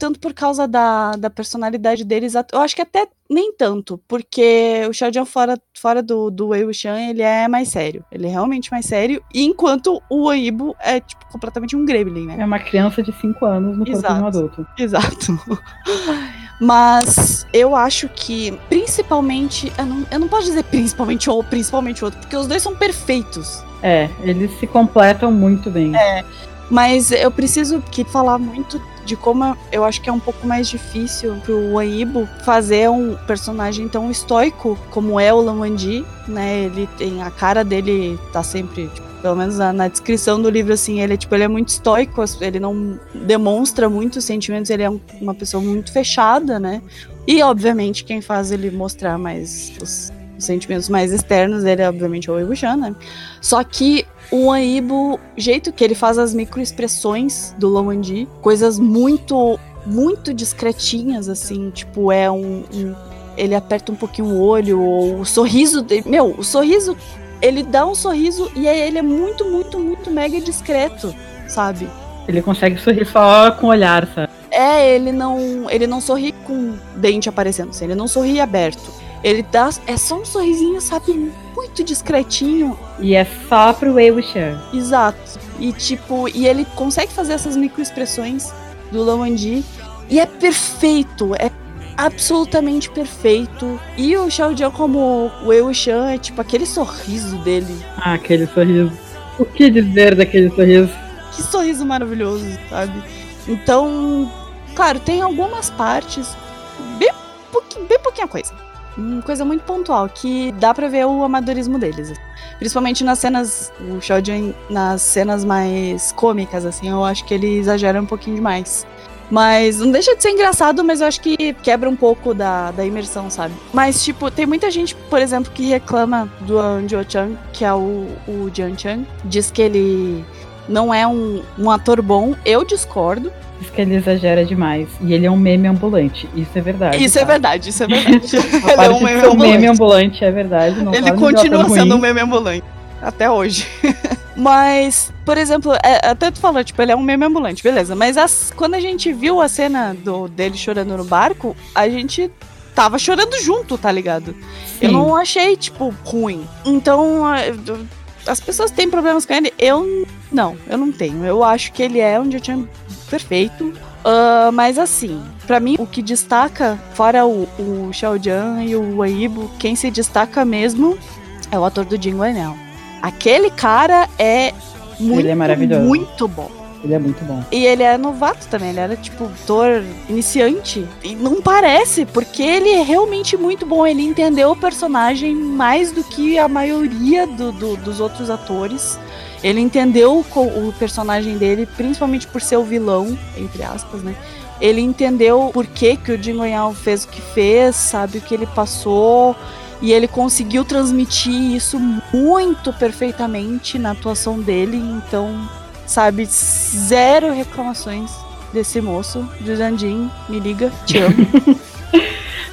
tanto por causa da, da personalidade deles, eu acho que até nem tanto, porque o Xiaojian fora, fora do, do Wei Wuxian, ele é mais sério, ele é realmente mais sério, enquanto o Weibo é, tipo, completamente um gremlin, né? É uma criança de 5 anos no corpo de um adulto. Exato. Mas eu acho que, principalmente, eu não, eu não posso dizer principalmente ou principalmente outro, porque os dois são perfeitos. É, eles se completam muito bem. É, mas eu preciso que falar muito de como eu acho que é um pouco mais difícil pro Aibo fazer um personagem tão estoico como é o Lamandi, né? Ele tem a cara dele tá sempre, tipo, pelo menos na, na, descrição do livro assim, ele é tipo, ele é muito estoico, ele não demonstra muitos sentimentos, ele é um, uma pessoa muito fechada, né? E obviamente quem faz ele mostrar mais os, os sentimentos mais externos dele, é, obviamente, o Aibo Chan, né? Só que o Aibo, jeito que ele faz as microexpressões do Lomandi, coisas muito, muito discretinhas, assim, tipo, é um, um ele aperta um pouquinho o olho, ou o sorriso dele. Meu, o sorriso. Ele dá um sorriso e ele é muito, muito, muito mega discreto, sabe? Ele consegue sorrir só com o olhar, sabe? É, ele não. Ele não sorri com dente aparecendo, assim, ele não sorri aberto. Ele dá. É só um sorrisinho, sabe? Muito discretinho. E é só pro Wuxian. Exato. E tipo, e ele consegue fazer essas microexpressões do Lawandi. E é perfeito. É absolutamente perfeito. E o Xiao Jian como o Wuxian é tipo aquele sorriso dele. Ah, aquele sorriso. O que dizer daquele sorriso? Que sorriso maravilhoso, sabe? Então, claro, tem algumas partes, bem, bem pouquinha coisa uma coisa muito pontual, que dá para ver o amadorismo deles. Principalmente nas cenas, o Shoujin, nas cenas mais cômicas, assim, eu acho que ele exagera um pouquinho demais. Mas não deixa de ser engraçado, mas eu acho que quebra um pouco da, da imersão, sabe? Mas, tipo, tem muita gente, por exemplo, que reclama do Anjo Chan, que é o, o Jian Chan. Diz que ele não é um, um ator bom. Eu discordo diz que ele exagera demais. E ele é um meme ambulante. Isso é verdade. Isso é tá? é verdade, isso é verdade. ele é um meme ambulante. meme ambulante. É verdade. ele continua sendo um meme ambulante. Até hoje. Mas, por exemplo, é, até tu falou, tipo, ele é um meme ambulante, beleza. Mas as, quando a gente viu a cena do, dele chorando no barco, a gente tava chorando junto, tá ligado? Sim. Eu não achei, tipo, ruim. Então, as pessoas têm problemas com ele. Eu não, eu não tenho. Eu acho que ele é um tinha perfeito. Uh, mas assim, para mim o que destaca, fora o, o Xiao Jian e o Weibo, quem se destaca mesmo é o ator do Jin Wenel. Aquele cara é muito, ele é maravilhoso. muito bom. Ele é muito bom. E ele é novato também, ele era tipo ator iniciante. E não parece, porque ele é realmente muito bom. Ele entendeu o personagem mais do que a maioria do, do, dos outros atores. Ele entendeu o, o personagem dele, principalmente por ser o vilão, entre aspas, né? Ele entendeu por que, que o Jin fez o que fez, sabe o que ele passou. E ele conseguiu transmitir isso muito perfeitamente na atuação dele. Então, sabe, zero reclamações desse moço. Jujandin, me liga, te amo.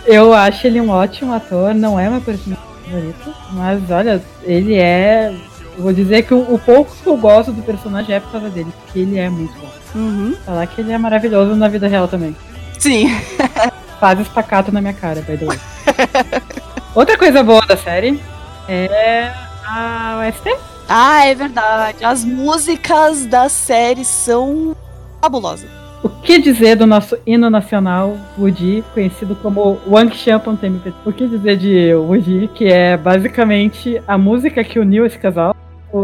Eu acho ele um ótimo ator, não é meu personagem favorito, mas olha, ele é vou dizer que o, o, pouco que eu gosto do personagem é por causa dele, porque ele é muito bom. Uhum. Falar que ele é maravilhoso na vida real também. Sim. Faz espacato na minha cara, by the way. Outra coisa boa da série é a OST. Ah, é verdade. As músicas da série são fabulosas. O que dizer do nosso hino nacional, Wuji, conhecido como Wang Champion TMP? O que dizer de Wuji, que é basicamente a música que uniu esse casal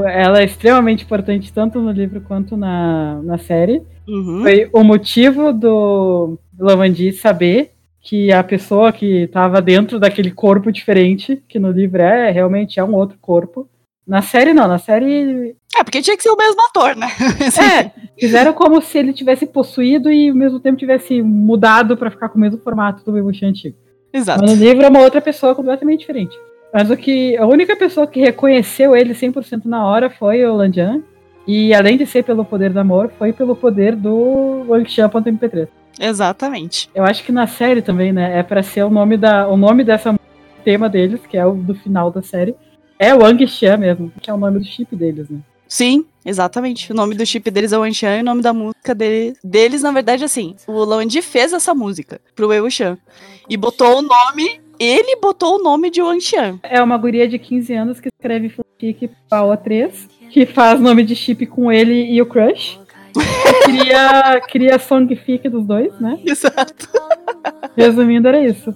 ela é extremamente importante tanto no livro quanto na, na série. Uhum. Foi o motivo do Lavandi saber que a pessoa que estava dentro daquele corpo diferente, que no livro é realmente é um outro corpo. Na série não, na série. É, porque tinha que ser o mesmo ator, né? é, fizeram como se ele tivesse possuído e ao mesmo tempo tivesse mudado para ficar com o mesmo formato do Wibushi antigo. Exato. Mas no livro é uma outra pessoa completamente diferente. Mas o que. A única pessoa que reconheceu ele 100% na hora foi o Lanjan. E além de ser pelo poder do amor, foi pelo poder do Wangxian.mp3. Exatamente. Eu acho que na série também, né? É para ser o nome da o nome dessa tema deles, que é o do final da série, é o Wang Xian mesmo, que é o nome do chip deles, né? Sim, exatamente. O nome do chip deles é Wang Xian e o nome da música dele, deles, na verdade, assim. O Landi fez essa música pro Wuxian. E botou o nome ele botou o nome de Wang Xian. É uma guria de 15 anos que escreve fanfic pra O3, que faz nome de chip com ele e o Crush. cria, cria songfic dos dois, né? Exato. Resumindo, era isso.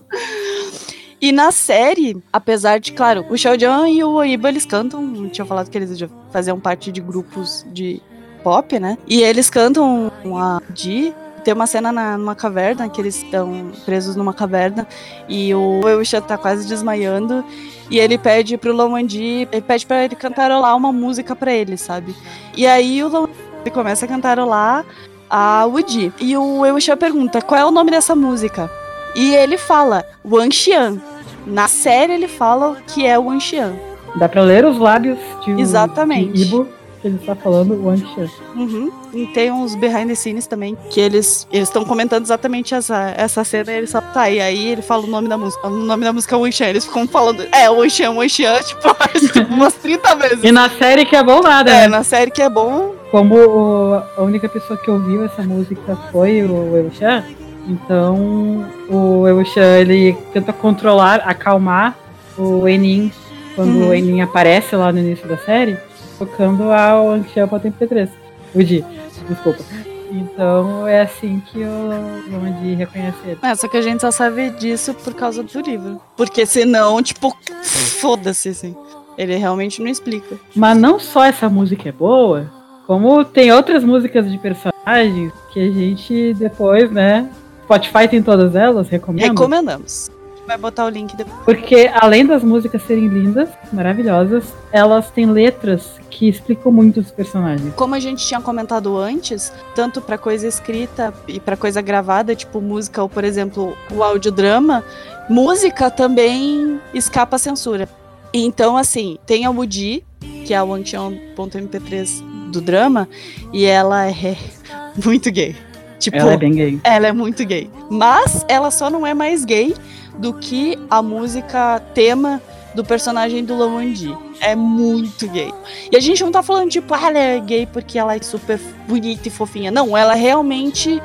E na série, apesar de, claro, o Xiaojian e o Oiba, eles cantam, tinha falado que eles já faziam parte de grupos de pop, né? E eles cantam a Di, tem uma cena na, numa caverna, que eles estão presos numa caverna, e o Eusha tá quase desmaiando, e ele pede pro Lomandi, ele pede pra ele cantarolar uma música pra ele, sabe? E aí o Lomandi começa a cantarolar a Woody. E o Eusha pergunta, qual é o nome dessa música? E ele fala Wang Xian. Na série ele fala que é Wang Xian. Dá pra ler os lábios de, Exatamente. de Ibo que ele está falando Wang Xian. Uhum. E tem uns behind the scenes também, que eles estão comentando exatamente essa, essa cena e ele só tá. E aí ele fala o nome da música. O nome da música é Wang Xian. Eles ficam falando, é, Wang Xian, tipo, umas 30 vezes. E na série que é bom nada, É, né? na série que é bom. Como o- a única pessoa que ouviu essa música foi o Eushan, então o Eushan ele tenta controlar, acalmar o Enin quando Uhum. o Enin aparece lá no início da série, tocando a Angshan para MP3. O Di, desculpa. Então é assim que o Lomandi reconhece ele. É, só que a gente só sabe disso por causa do livro. Porque senão, tipo, foda-se, assim. Ele realmente não explica. Mas não só essa música é boa, como tem outras músicas de personagens que a gente depois, né? Spotify tem todas elas, recomendo. Recomendamos. Vai botar o link depois. Porque além das músicas serem lindas, maravilhosas, elas têm letras que explicam muito os personagens. Como a gente tinha comentado antes, tanto pra coisa escrita e pra coisa gravada, tipo música ou, por exemplo, o audiodrama, música também escapa à censura. Então, assim, tem a Woody, que é a Wangxian.mp3 do drama, e ela é muito gay. Tipo, Ela é bem gay. ela é muito gay. Mas ela só não é mais gay do que a música tema do personagem do Lawandi. É muito gay. E a gente não tá falando, tipo, ah, ela é gay porque ela é super bonita e fofinha. Não, ela realmente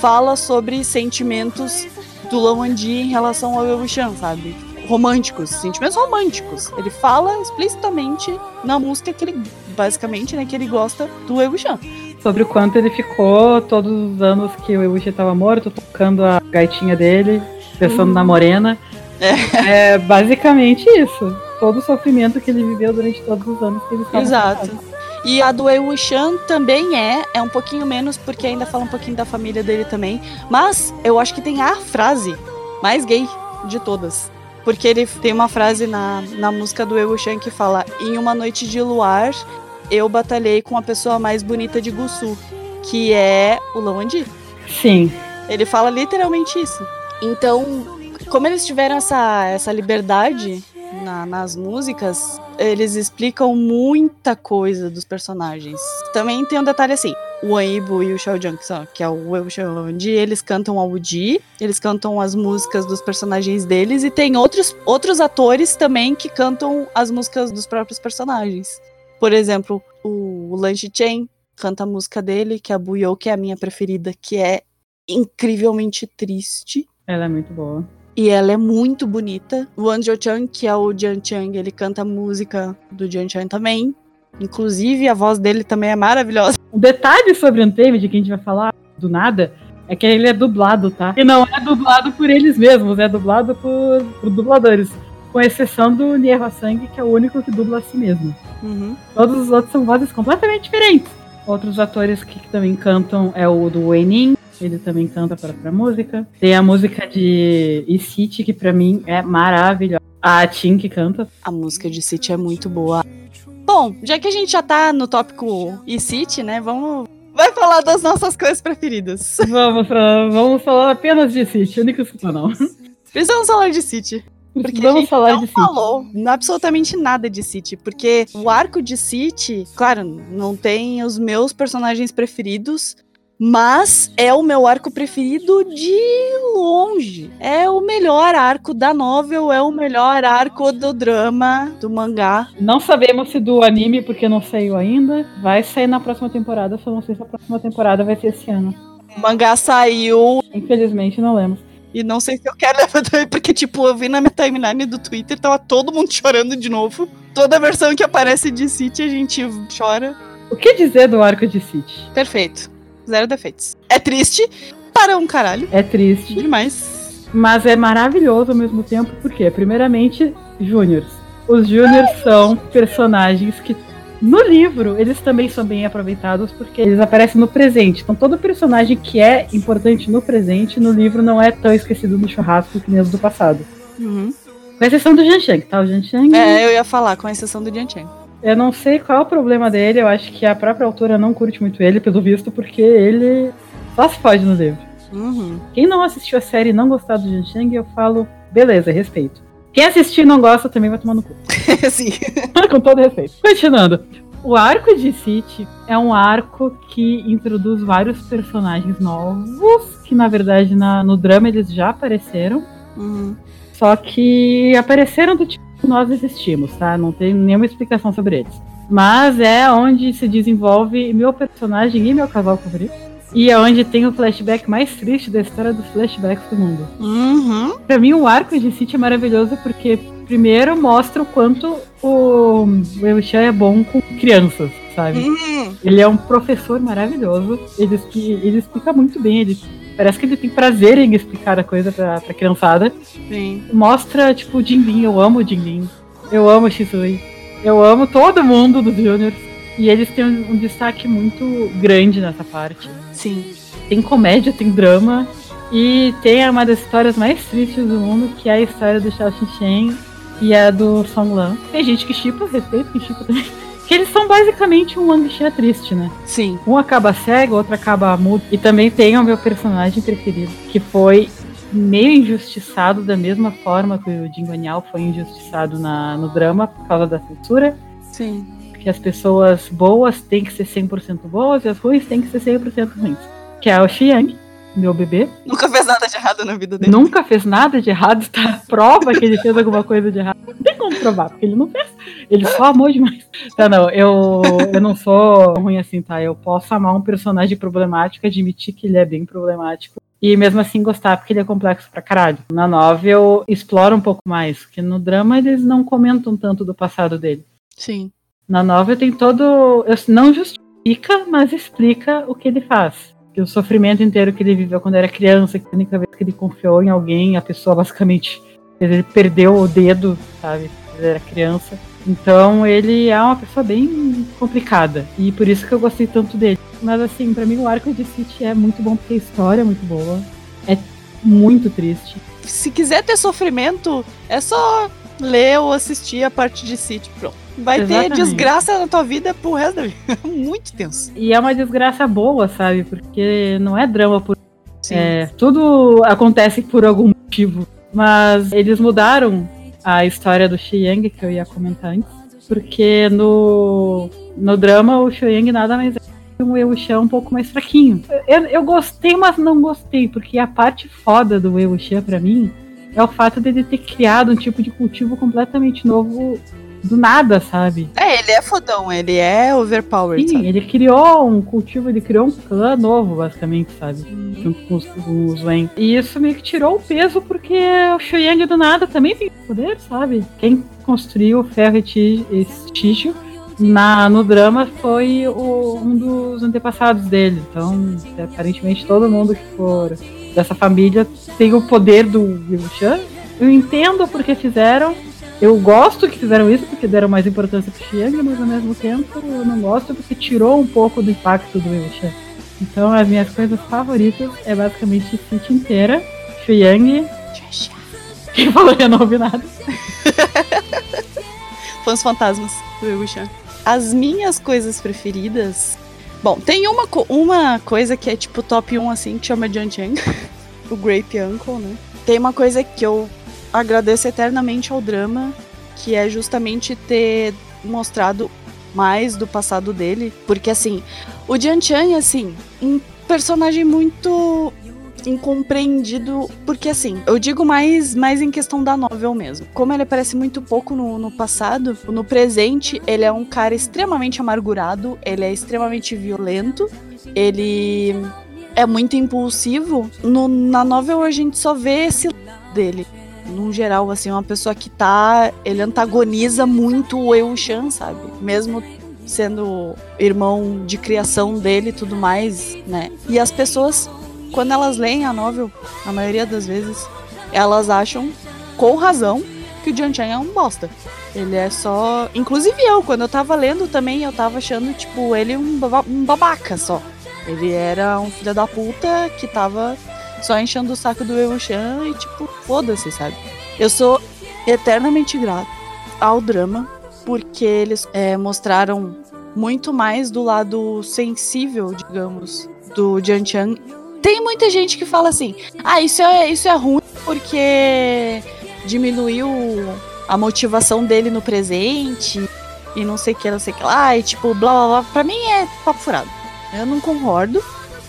fala sobre sentimentos do Lawandi em relação ao Eushan, sabe? Românticos, sentimentos românticos. Ele fala explicitamente na música que ele, basicamente, né, que ele gosta do Eushan. Sobre o quanto ele ficou todos os anos que o Ibushi estava morto, tocando a gaitinha dele, pensando Uhum. na morena. É. basicamente isso. Todo o sofrimento que ele viveu durante todos os anos que ele estava Exato. casado. E a do Wei Wuxian também é, é um pouquinho menos, porque ainda fala um pouquinho da família dele também. Mas eu acho que tem a frase mais gay de todas. Porque ele tem uma frase na, na música do Wei Wuxian que fala: Em uma noite de luar, eu batalhei com a pessoa mais bonita de Gusu, que é o Lawandi. Sim. Ele fala literalmente isso. Então, como eles tiveram essa, essa liberdade na- nas músicas, eles explicam muita coisa dos personagens. Também tem um detalhe assim: o Aibo e o Xiao Jiang, que, é o Wei Xiao Lawandi, eles cantam a Wuji, eles cantam as músicas dos personagens deles, e tem outros, outros atores também que cantam as músicas dos próprios personagens. Por exemplo, o Lanchi Chen canta a música dele, que é a Buyo, que é a minha preferida, que é incrivelmente triste. Ela é muito boa. E ela é muito bonita. O An Chang, que é o Jian Chang, ele canta a música do Jian Chang também. Inclusive, a voz dele também é maravilhosa. Um detalhe sobre Untamed que a gente vai falar do nada é que ele é dublado, tá? E não é dublado por eles mesmos, é dublado por, por dubladores. Com exceção do Nier Sang, que é o único que dubla a si mesmo. Uhum. Todos os outros são vozes completamente diferentes. Outros atores que também cantam é o do Weinin, ele também canta para a música. Tem a música de E-City, que pra mim é maravilhosa. A Tim que canta. A música de City é muito boa. Bom, já que a gente já tá no tópico e City, né? Vamos. Vai falar das nossas coisas preferidas. Vamos, pra- vamos falar apenas de City, único não. Precisamos falar de City. Porque a Vamos gente falar não de City. falou absolutamente nada de City, porque o arco de City, claro, não tem os meus personagens preferidos, mas é o meu arco preferido de longe. É o melhor arco da novel, é o melhor arco do drama, do mangá. Não sabemos se do anime, porque não saiu ainda. Vai sair na próxima temporada, só não sei se a próxima temporada vai ser esse ano. O mangá saiu Infelizmente, não lemos. e não sei se eu quero levar também, porque, tipo, eu vi na minha timeline do Twitter, tava todo mundo chorando de novo. Toda versão que aparece de City a gente chora. O que dizer do arco de City? Perfeito. Zero defeitos. É triste para um caralho. É triste. Demais. Mas é maravilhoso ao mesmo tempo, porque, primeiramente, Júniors. Os Júniors são personagens que no livro, eles também são bem aproveitados porque eles aparecem no presente. Então, todo personagem que é importante no presente, no livro não é tão esquecido no churrasco que nem do passado. Uhum. Com exceção do Jiancheng, tá? O Jiancheng. É, eu ia falar, com exceção do Jiancheng. Eu não sei qual é o problema dele, eu acho que a própria autora não curte muito ele, pelo visto, porque ele só se pode no livro. Uhum. Quem não assistiu a série e não gostar do Jiancheng, eu falo, beleza, respeito. Quem assistir e não gosta também vai tomar no cu. Sim. Com todo respeito. Continuando. O arco de City é um arco que introduz vários personagens novos, que na verdade na, no drama eles já apareceram, Uhum. só que apareceram do tipo nós existimos, tá? Não tem nenhuma explicação sobre eles. Mas é onde se desenvolve meu personagem e meu casal favorito. E é onde tem o flashback mais triste da história dos flashbacks do mundo. Uhum. Pra mim, o arco de City é maravilhoso porque, primeiro, mostra o quanto o Wei-Wuxian é bom com crianças, sabe? Uhum. Ele é um professor maravilhoso, ele, ele explica muito bem, ele parece que ele tem prazer em explicar a coisa pra, pra criançada. Sim. Mostra, tipo, o Jinlin, eu amo o Jinlin, eu amo o Shisui, eu amo todo mundo dos Juniors. E eles têm um, um destaque muito grande nessa parte Sim. tem comédia, tem drama. E tem uma das histórias mais tristes do mundo, que é a história do Xiao Xinchen e a do Song Lan. Tem gente que chipa, respeito que chipa também. Que eles são basicamente um Wang Xia triste, né? Sim. Um acaba cego, outro acaba mudo. E também tem o meu personagem preferido, que foi meio injustiçado da mesma forma que o Jin Guanyao foi injustiçado na, no drama por causa da censura. Sim. Que as pessoas boas têm que ser 100% boas e as ruins têm que ser 100% ruins. Que é o Xiang, meu bebê. Nunca fez nada de errado na vida dele. Nunca fez nada de errado, tá? Prova que ele fez alguma coisa de errado. Não tem como provar, porque ele não fez. Ele só amou demais. Tá, não, eu, eu não sou ruim assim, tá? Eu posso amar um personagem problemático, admitir que ele é bem problemático. E mesmo assim gostar, porque ele é complexo pra caralho. Na novel, explora um pouco mais, porque no drama eles não comentam tanto do passado dele. Sim. Na novel tem todo. eu- Não justifica, mas explica o que ele faz. Que o sofrimento inteiro que ele viveu quando era criança, que a única vez que ele confiou em alguém, a pessoa basicamente. Ele perdeu o dedo, sabe? Ele era criança. Então ele é uma pessoa bem complicada. E por isso que eu gostei tanto dele. Mas assim, pra mim o arco de City é muito bom porque a história é muito boa. É muito triste. Se quiser ter sofrimento, é só ler ou assistir a parte de City. Pronto. Vai ter Exatamente. desgraça na tua vida pro resto da vida. Muito tenso. E é uma desgraça boa, sabe? Porque não é drama por Sim. É, tudo acontece por algum motivo. Mas eles mudaram a história do Xi Yang, que eu ia comentar antes. Porque no, no drama o Xi Yang nada mais é que um Wei Wuxian um pouco mais fraquinho. Eu, eu gostei, mas não gostei, porque a parte foda do Wei Wuxian pra mim é o fato dele ter criado um tipo de cultivo completamente novo do nada, sabe? É, ele é fodão, ele é overpowered. Sim, sabe? ele criou um cultivo, ele criou um clã novo, basicamente, sabe? Junto com os, com os Wen. E isso meio que tirou o peso, porque o Shoyang do nada também tem poder, sabe? Quem construiu o ferro e tixo na, no drama foi o- um dos antepassados dele. Então, aparentemente, todo mundo que for dessa família tem o poder do Wilshan. Eu entendo porque fizeram, eu gosto que fizeram isso porque deram mais importância pro Xiang, mas ao mesmo tempo eu não gosto porque tirou um pouco do impacto do Wilshan. Então as minhas coisas favoritas é basicamente City inteira, Xiang, quem falou que eu não ouvi nada. Fãs fantasmas do Wei-Wuxian. As minhas coisas preferidas. Bom, tem uma, co- uma coisa que é tipo top 1 assim, que chama Jian Cheng, o Grape Uncle, né? Tem uma coisa que eu agradeço eternamente ao drama, que é justamente ter mostrado mais do passado dele. Porque assim, o Jian Cheng, assim, um personagem muito incompreendido, porque assim, eu digo mais, mais em questão da novel mesmo. Como ele aparece muito pouco no, no passado, no presente, ele é um cara extremamente amargurado, ele é extremamente violento, ele é muito impulsivo. No, na novel a gente só vê esse dele. Num geral, assim, uma pessoa que tá. Ele antagoniza muito o Eu-Chan, sabe? Mesmo sendo irmão de criação dele e tudo mais, né? E as pessoas quando elas leem a novel, a maioria das vezes, elas acham, com razão, que o Jian Chan é um bosta. Ele é só. Inclusive eu, quando eu tava lendo também, eu tava achando, tipo, ele um, um babaca só. Ele era um filho da puta que tava só enchendo o saco do Eu Chan e, tipo, foda-se, sabe? Eu sou eternamente grato ao drama, porque eles é, mostraram muito mais do lado sensível, digamos, do Jian Chan. Tem muita gente que fala assim: ah, isso é, isso é ruim porque diminuiu a motivação dele no presente e não sei o que, não sei o que lá, e tipo, blá blá blá. Pra mim é papo furado. Eu não concordo,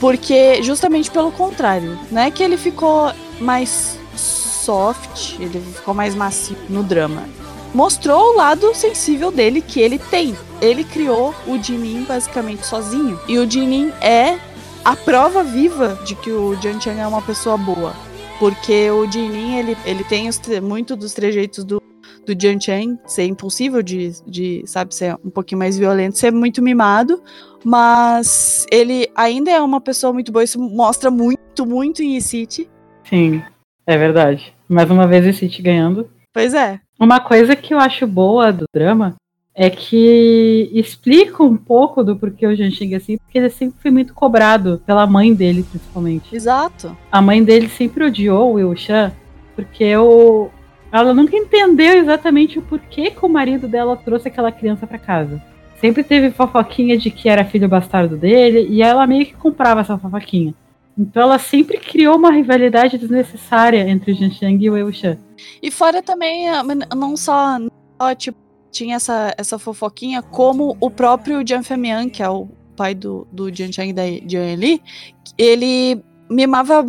porque justamente pelo contrário, não é que ele ficou mais soft, ele ficou mais macio no drama. Mostrou o lado sensível dele que ele tem. Ele criou o Jimin basicamente sozinho. E o Jimin é a prova viva de que o Jian Chang é uma pessoa boa. Porque o Jimin, ele, ele tem os, muito dos trejeitos do, do Jian Chang, ser impossível de, de, sabe, ser um pouquinho mais violento, ser muito mimado, mas ele ainda é uma pessoa muito boa, isso mostra muito, muito em City. Sim, é verdade. Mais uma vez o City ganhando. Pois é. Uma coisa que eu acho boa do drama é que explica um pouco do porquê o Janxing é assim, porque ele sempre foi muito cobrado pela mãe dele, principalmente. Exato. A mãe dele sempre odiou o Will Chan, porque o... ela nunca entendeu exatamente o porquê que o marido dela trouxe aquela criança para casa. Sempre teve fofoquinha de que era filho bastardo dele, e ela meio que comprava essa fofoquinha. Então ela sempre criou uma rivalidade desnecessária entre o Janxing e o Chan. E fora também, não só, não só tipo, tinha essa, essa fofoquinha, como o próprio Jian Femian, que é o pai do, do Jian Chang e da Jian Li, ele mimava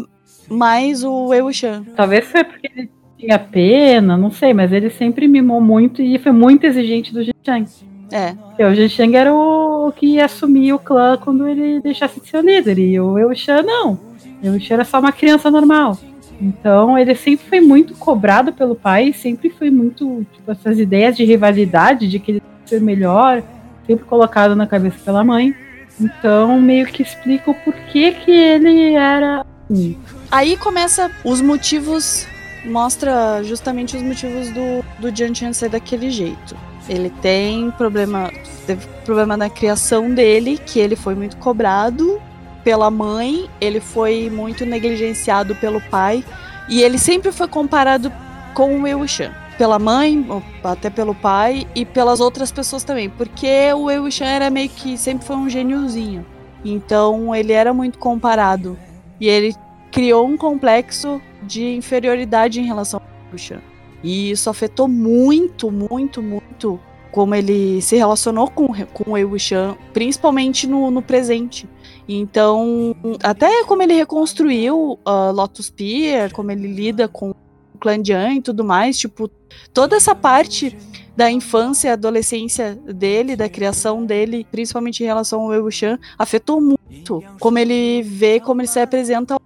mais o Wuxian. Talvez foi porque ele tinha pena, não sei, mas ele sempre mimou muito e foi muito exigente do Jian Chang. É. Porque o Jian Chang era o que ia assumir o clã quando ele deixasse de ser o líder, e o Wuxian não. O Wuxian era só uma criança normal. Então ele sempre foi muito cobrado pelo pai, sempre foi muito, tipo, essas ideias de rivalidade, de que ele ser melhor, sempre colocado na cabeça pela mãe. Então meio que explica o porquê que ele era assim. Aí começa os motivos, mostra justamente os motivos do, do Chen ser daquele jeito. Ele tem problema, teve problema na criação dele, que ele foi muito cobrado pela mãe, ele foi muito negligenciado pelo pai e ele sempre foi comparado com o Wei Shan. Pela mãe, até pelo pai e pelas outras pessoas também, porque o Wei Shan era meio que sempre foi um gêniozinho. Então ele era muito comparado e ele criou um complexo de inferioridade em relação ao Wei Shan. E isso afetou muito, muito, muito como ele se relacionou com, com o Wuxian, principalmente no, no presente. Então, até como ele reconstruiu uh, Lotus Pier, como ele lida com o clã Jian e tudo mais, tipo, toda essa parte da infância adolescência dele, da criação dele, principalmente em relação ao Wuxian, afetou muito como ele vê, como ele se apresenta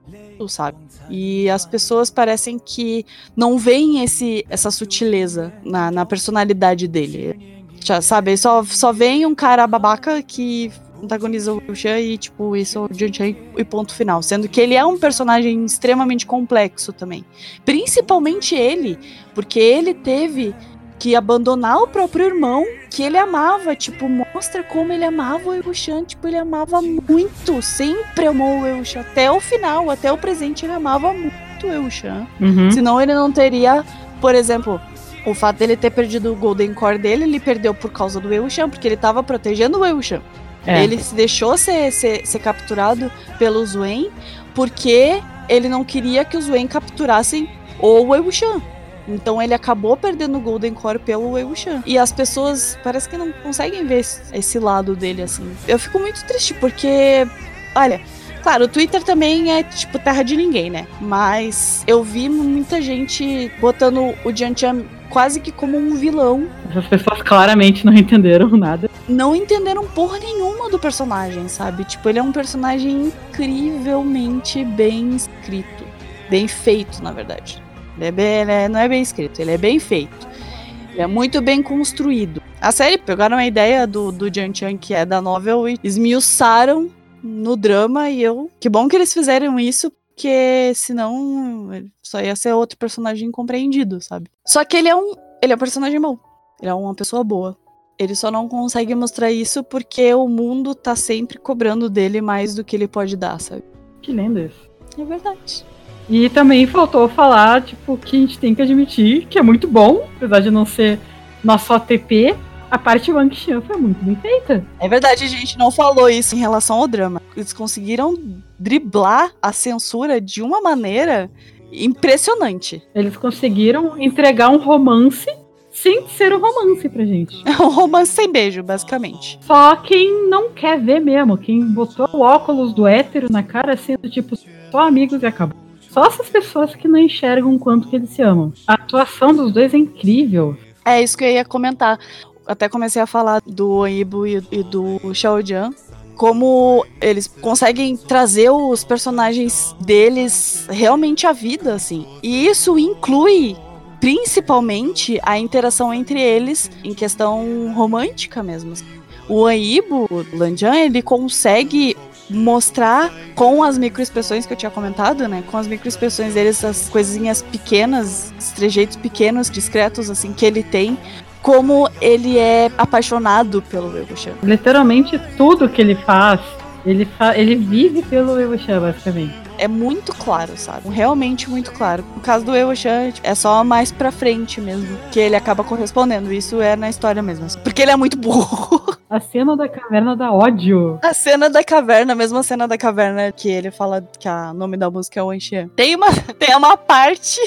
sabe? E as pessoas parecem que não veem esse, essa sutileza na, na personalidade dele já, sabe? Só, só vem um cara babaca que antagoniza o Shan e, tipo, isso é o Chan e ponto final. Sendo que ele é um personagem extremamente complexo também. Principalmente ele, porque ele teve que abandonar o próprio irmão que ele amava, tipo, mostra como ele amava o Eushan, tipo, ele amava muito, sempre amou o Eushan, até o final, até o presente ele amava muito o Eushan. Uhum. Senão ele não teria, por exemplo, o fato dele ter perdido o Golden Core dele, ele perdeu por causa do Eushan, porque ele tava protegendo o Eushan. É. Ele se deixou ser, ser, ser capturado pelo Zuen, porque ele não queria que os Zuen capturassem o Eushan. Então ele acabou perdendo o Golden Core pelo Eushan. E as pessoas parece que não conseguem ver esse lado dele assim. Eu fico muito triste porque, olha, Claro, o Twitter também é tipo terra de ninguém, né? Mas eu vi muita gente botando o Jian quase que como um vilão. Essas pessoas claramente não entenderam nada. Não entenderam porra nenhuma do personagem, sabe? Tipo, ele é um personagem incrivelmente bem escrito. Bem feito, na verdade. Ele, é bem, ele é, não é bem escrito, ele é bem feito. Ele é muito bem construído. A série pegaram a ideia do, do Jian Chan, que é da novel, e esmiuçaram no drama, e eu. Que bom que eles fizeram isso, porque senão só ia ser outro personagem incompreendido, sabe? Só que ele é um, ele é um personagem bom. Ele é uma pessoa boa. Ele só não consegue mostrar isso porque o mundo tá sempre cobrando dele mais do que ele pode dar, sabe? Que lindo isso. É verdade. E também faltou falar, tipo, que a gente tem que admitir que é muito bom, apesar de não ser nosso ATP, a parte Wang Xian foi muito bem feita. É verdade, a gente não falou isso em relação ao drama. Eles conseguiram driblar a censura de uma maneira impressionante. Eles conseguiram entregar um romance sem ser um romance pra gente. É um romance sem beijo, basicamente. Só quem não quer ver mesmo, quem botou o óculos do hétero na cara sendo tipo só amigos e acabou. Só essas pessoas que não enxergam o quanto que eles se amam. A atuação dos dois é incrível. É isso que eu ia comentar. Até comecei a falar do Oibo e, do Xiao Jian. Como eles conseguem trazer os personagens deles realmente à vida, assim. E isso inclui principalmente a interação entre eles em questão romântica mesmo. O Aibo, o Lanjan, ele consegue mostrar com as microexpressões que eu tinha comentado, né? Com as microexpressões deles, essas coisinhas pequenas, os trejeitos pequenos, discretos, assim, que ele tem, como ele é apaixonado pelo Wei Literalmente tudo que ele faz, ele, fa ele vive pelo Wei basicamente é muito claro, sabe? Realmente muito claro. No caso do Ewo-chan, é só mais pra frente mesmo, que ele acaba correspondendo. Isso é na história mesmo. Porque ele é muito burro. A cena da caverna dá ódio. A cena da caverna, a mesma cena da caverna que ele fala que o nome da música é o Enxian. Tem uma, tem uma parte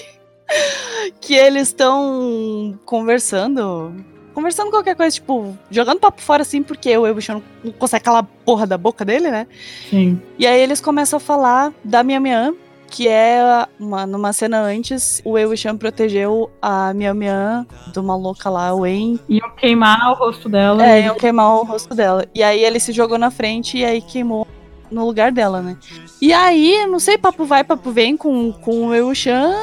que eles estão conversando conversando qualquer coisa, tipo, jogando papo fora assim, porque o Ebuchan não consegue calar a porra da boca dele, né? Sim. E aí eles começam a falar da Mian Mian, que é uma, numa cena antes, o Ewishan protegeu a Mian Mian de uma louca lá, o Wen. Iam queimar o rosto dela. É, iam queimar o rosto dela. E aí ele se jogou na frente e aí queimou no lugar dela, né? E aí, não sei, papo vai, papo vem com, com o Ewishan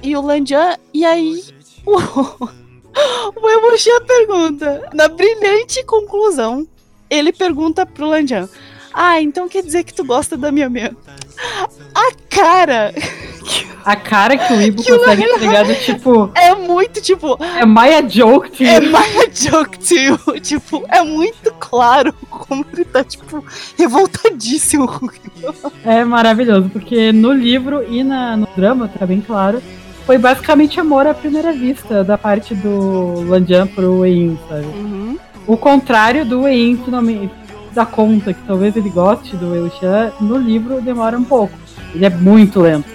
e o Landian, e aí... O Emushan pergunta, na brilhante conclusão, ele pergunta pro Lanjan: Ah, então quer dizer que tu gosta da minha minha? A cara. A cara que o Ibo consegue entregar do tipo. É muito tipo. É Maya joke to you. É Maya joke to you. Tipo, é muito claro como ele tá, tipo, revoltadíssimo. É maravilhoso, porque no livro e na, no drama tá bem claro foi basicamente amor à primeira vista da parte do Landian pro Wei sabe? Uhum. O contrário do Wei finalmente dá conta que talvez ele goste do Wei Wuxian, no livro demora um pouco. Ele é muito lento.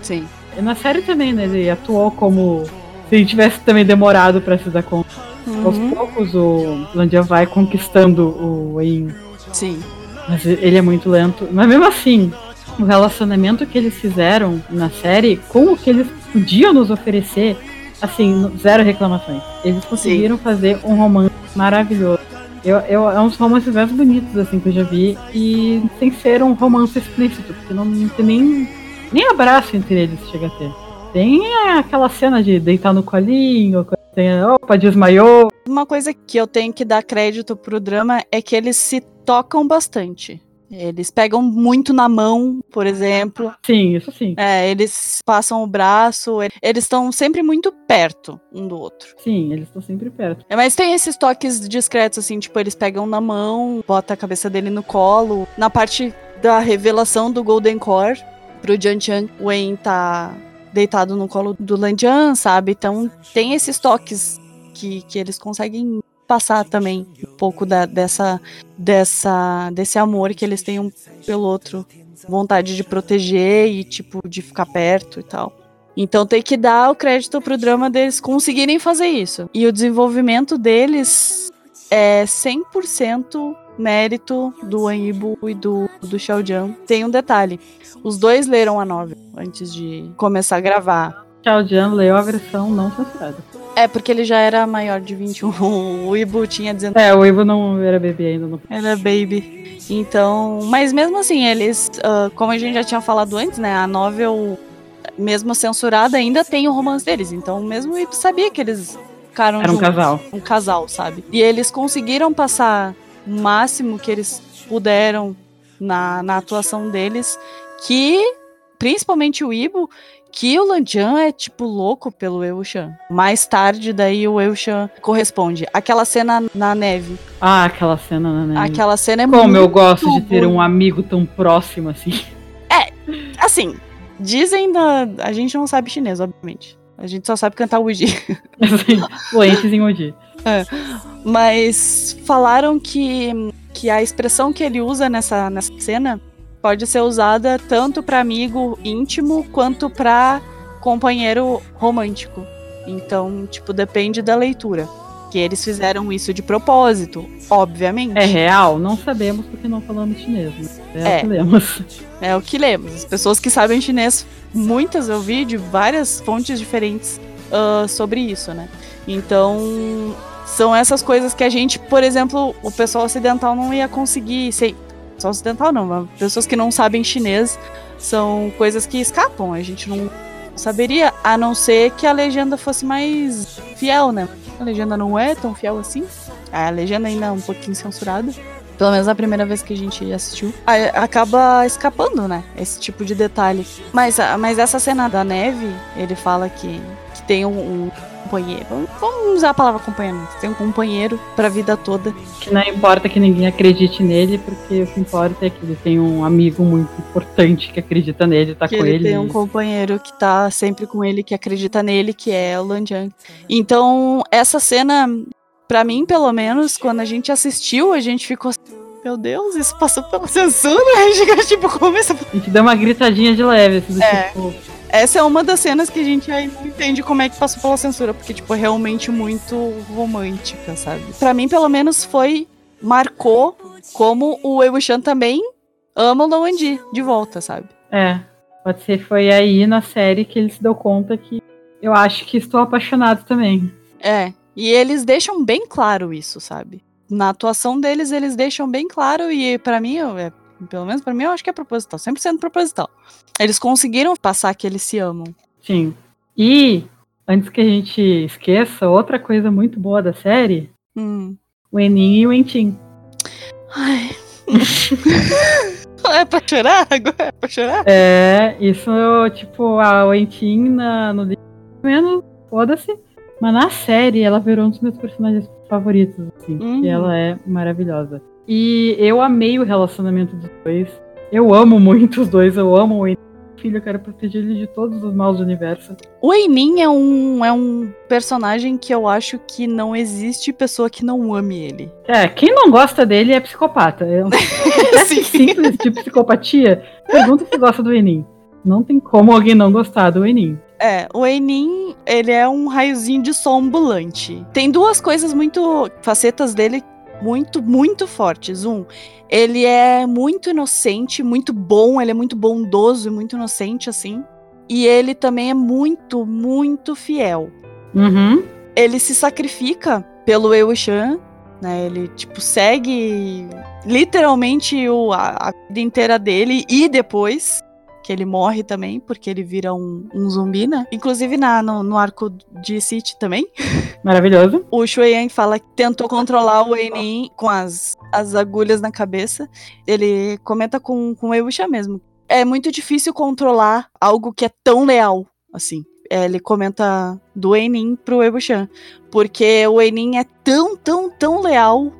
Sim. E na série também, né? Ele atuou como se ele tivesse também demorado para se dar conta. Uhum. Aos poucos o Landian vai conquistando o Wei. Sim. Mas ele é muito lento. Mas mesmo assim, o relacionamento que eles fizeram na série com o que eles podiam nos oferecer, assim, zero reclamações. Eles conseguiram Sim. fazer um romance maravilhoso. Eu, eu, é um dos romances mais bonitos, assim, que eu já vi, e sem ser um romance explícito, porque não, não tem nem, nem abraço entre eles chega a ter. Tem aquela cena de deitar no colinho, tem, opa, desmaiou. Uma coisa que eu tenho que dar crédito pro drama é que eles se tocam bastante. Eles pegam muito na mão, por exemplo. Sim, isso sim. É, eles passam o braço, eles estão sempre muito perto um do outro. Sim, eles estão sempre perto. É, mas tem esses toques discretos, assim, tipo, eles pegam na mão, bota a cabeça dele no colo. Na parte da revelação do Golden Core pro Jian Chan, Wen tá deitado no colo do Lan Jian, sabe? Então tem esses toques que, que eles conseguem passar também um pouco da, dessa, dessa, desse amor que eles têm um pelo outro, vontade de proteger e tipo de ficar perto e tal. Então tem que dar o crédito pro drama deles conseguirem fazer isso. E o desenvolvimento deles é 100% mérito do Anibu e do, do Xiaojian. Tem um detalhe: os dois leram a novela antes de começar a gravar. Xiaojian leu a versão não censurada. É, porque ele já era maior de 21. O Ibu tinha 19. É, o Ibu não era bebê ainda. Não. Era baby. Então, mas mesmo assim, eles, uh, como a gente já tinha falado antes, né, a novel, mesmo censurada, ainda tem o romance deles. Então, mesmo o Ibu sabia que eles ficaram Era um juntos, casal. Um casal, sabe? E eles conseguiram passar o máximo que eles puderam na, na atuação deles, que principalmente o Ibo, que o Lanjan é, tipo, louco pelo Eushan. Mais tarde, daí o Eushan corresponde. Aquela cena na neve. Ah, aquela cena na neve. Aquela cena é Como muito eu gosto de ter um amigo tão próximo assim. Assim, dizem da... A gente não sabe chinês, obviamente. A gente só sabe cantar Uji. assim fluentes em Oji. Mas falaram que, que a expressão que ele usa nessa, nessa cena pode ser usada tanto para amigo íntimo quanto para companheiro romântico. Então, tipo, depende da leitura. Que eles fizeram isso de propósito, obviamente. É real? Não sabemos porque não falamos chinês. É, É. o que lemos. É o que lemos. As pessoas que sabem chinês, muitas eu vi de várias fontes diferentes ah, sobre isso, né? Então, são essas coisas que a gente, por exemplo, o pessoal ocidental não ia conseguir. Sei, pessoal ocidental não, pessoas que não sabem chinês são coisas que escapam. A gente não saberia, a não ser que a legenda fosse mais fiel, né? A legenda não é tão fiel assim. A legenda ainda é um pouquinho censurada. Pelo menos na primeira vez que a gente assistiu. a- Acaba escapando, né? Esse tipo de detalhe. Mas, a- mas essa cena da neve, ele fala que, que tem um, um companheiro. Vamos- usar a palavra companheiro. né? Tem um companheiro pra vida toda. Que não importa que ninguém acredite nele, porque o que importa é que ele tem um amigo muito importante que acredita nele, tá que com ele, ele. tem um companheiro que tá sempre com ele, que acredita nele, que é o Lan Jiang. Então, essa cena, pra mim, pelo menos, quando a gente assistiu, a gente ficou assim, meu Deus, isso passou pela censura? A gente tipo, como essa... A gente deu uma gritadinha de leve, assim, do É. tipo, Essa é uma das cenas que a gente aí não entende como é que passou pela censura, porque, tipo, é realmente muito romântica, sabe? Pra mim, pelo menos, foi... Marcou como o Wuxian também ama o Lan Wangji de volta, sabe? É, pode ser foi aí na série que ele se deu conta que eu acho que estou apaixonado também. É, e eles deixam bem claro isso, sabe? Na atuação deles, eles deixam bem claro e pra mim, é, pelo menos pra mim, eu acho que é proposital, 100% proposital. Eles conseguiram passar que eles se amam. Sim. E, antes que a gente esqueça, outra coisa muito boa da série, Hum. o Enin e o Entin. Ai. é pra chorar agora? É pra chorar? É, isso, tipo, a o Entin na, no livro, menos, foda-se. Mas na série, ela virou um dos meus personagens favoritos, assim, Uhum. porque ela é maravilhosa. E eu amei o relacionamento dos dois. Eu amo muito os dois, eu amo o Enin. Filho, eu quero proteger ele de todos os maus do universo. O Einin é um, é um personagem que eu acho que não existe pessoa que não ame ele. É, quem não gosta dele é psicopata. É um Sim. simples de psicopatia. Pergunta se gosta do Enin. Não tem como alguém não gostar do Enin. É, o Enin, ele é um raiozinho de sol ambulante. Tem duas coisas muito. facetas dele muito, muito fortes. Um, ele é muito inocente, muito bom, ele é muito bondoso e muito inocente, assim. E ele também é muito, muito fiel. Uhum. Ele se sacrifica pelo Wuxian, né? Ele, tipo, segue literalmente o, a, a vida inteira dele e depois que ele morre também, porque ele vira um, um zumbi, né? Inclusive na, no, no arco de City também. Maravilhoso. O Shui Yang fala que tentou controlar o Enin com as, as agulhas na cabeça. Ele comenta com, com o Wuxian mesmo. É muito difícil controlar algo que é tão leal, assim. É, ele comenta do Enin pro Wuxian. Porque o Enin é tão, tão, tão leal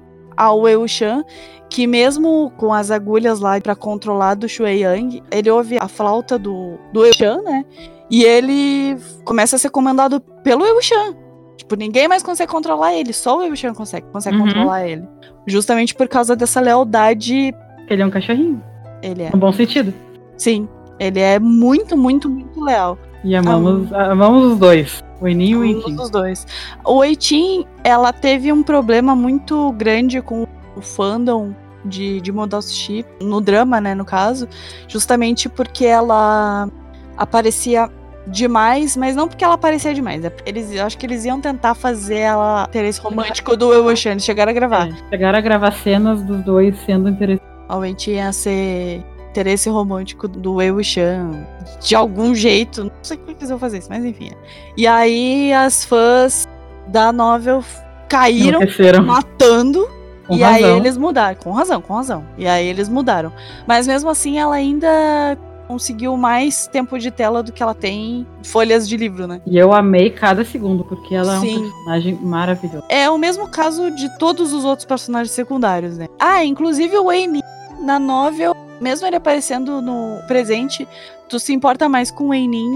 ao Wei Wuxian que mesmo com as agulhas lá pra controlar do Shui Yang, ele ouve a flauta do, do Wei Wuxian, né? E ele começa a ser comandado pelo Wei Wuxian. Tipo, ninguém mais consegue controlar ele, só o Wei Wuxian consegue, consegue Uhum. controlar ele. Justamente por causa dessa lealdade, Ele é um cachorrinho. ele é. No bom sentido. Sim, ele é muito, muito, muito leal. E amamos, amamos os dois. O Enin e o Entin. os dois. O Eitin, ela teve um problema muito grande com o fandom de, de Modal Sushi, no drama, né, no caso, justamente porque ela aparecia demais, mas não porque ela aparecia demais. é Eles, eu acho que eles iam tentar fazer ela ter esse romântico do eles chegaram a gravar. É, chegaram a gravar cenas dos dois sendo interessantes. Eitin ia ser interesse romântico do Wei Wuxian de algum jeito. Não sei como é que eles vão fazer isso, mas enfim. E aí as fãs da novel caíram matando. Com e aí razão. eles mudaram. Com razão, com razão. E aí eles mudaram. Mas mesmo assim, ela ainda conseguiu mais tempo de tela do que ela tem folhas de livro, né? E eu amei cada segundo, porque ela Sim. é um personagem maravilhoso. É o mesmo caso de todos os outros personagens secundários, né? Ah, inclusive o Wayne na novel, mesmo ele aparecendo no presente, tu se importa mais com o Wayne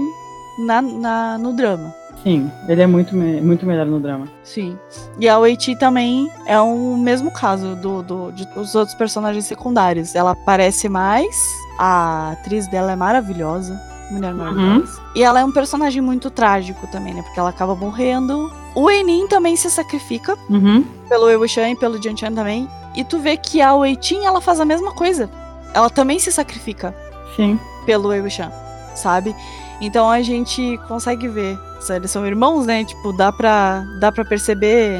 na, na, no drama. Sim, ele é muito, me- muito melhor no drama. Sim. E a Weichi também é o mesmo caso do, do, de os outros personagens secundários. Ela aparece mais, a atriz dela é maravilhosa. Mulher maravilhosa. E ela é um personagem muito trágico também, né? Porque ela acaba morrendo. O Enin também se sacrifica Uhum. pelo Ewu-chan e pelo Jian-chan também. E tu vê que a Wei-chin, ela faz a mesma coisa. Ela também se sacrifica Sim. pelo Ewu-chan, sabe? Então a gente consegue ver. Eles são irmãos, né? Tipo, dá pra, dá pra perceber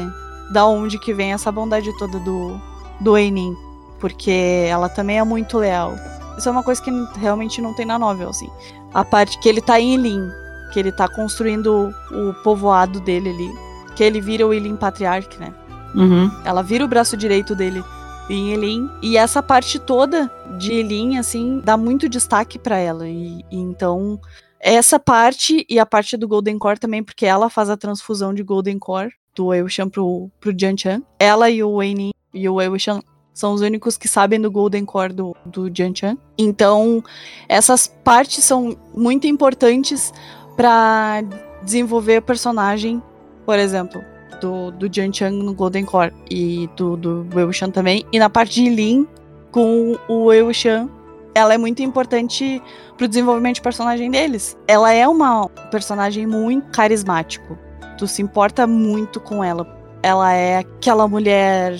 da onde que vem essa bondade toda do, do Einin. Porque ela também é muito leal. Isso é uma coisa que realmente não tem na novel, assim. A parte que ele tá em Ilin, que ele tá construindo o povoado dele ali. Que ele vira o Ilin Patriarch, né? Uhum. Ela vira o braço direito dele em Elin. E essa parte toda de Elin, assim, dá muito destaque pra ela. E, e então, essa parte e a parte do Golden Core também, porque ela faz a transfusão de Golden Core do Eishan pro, pro Jian-chan. Ela e o Weinin e o Eishan são os únicos que sabem do Golden Core do, do Jian-chan. Então, essas partes são muito importantes pra desenvolver personagem, por exemplo do, do Jian Chan no Golden Core e do, do Wei Wuxian também. E na parte de Lin, com o Wei Wuxian, ela é muito importante pro desenvolvimento de personagem deles. Ela é uma personagem muito carismático. Tu se importa muito com ela. Ela é aquela mulher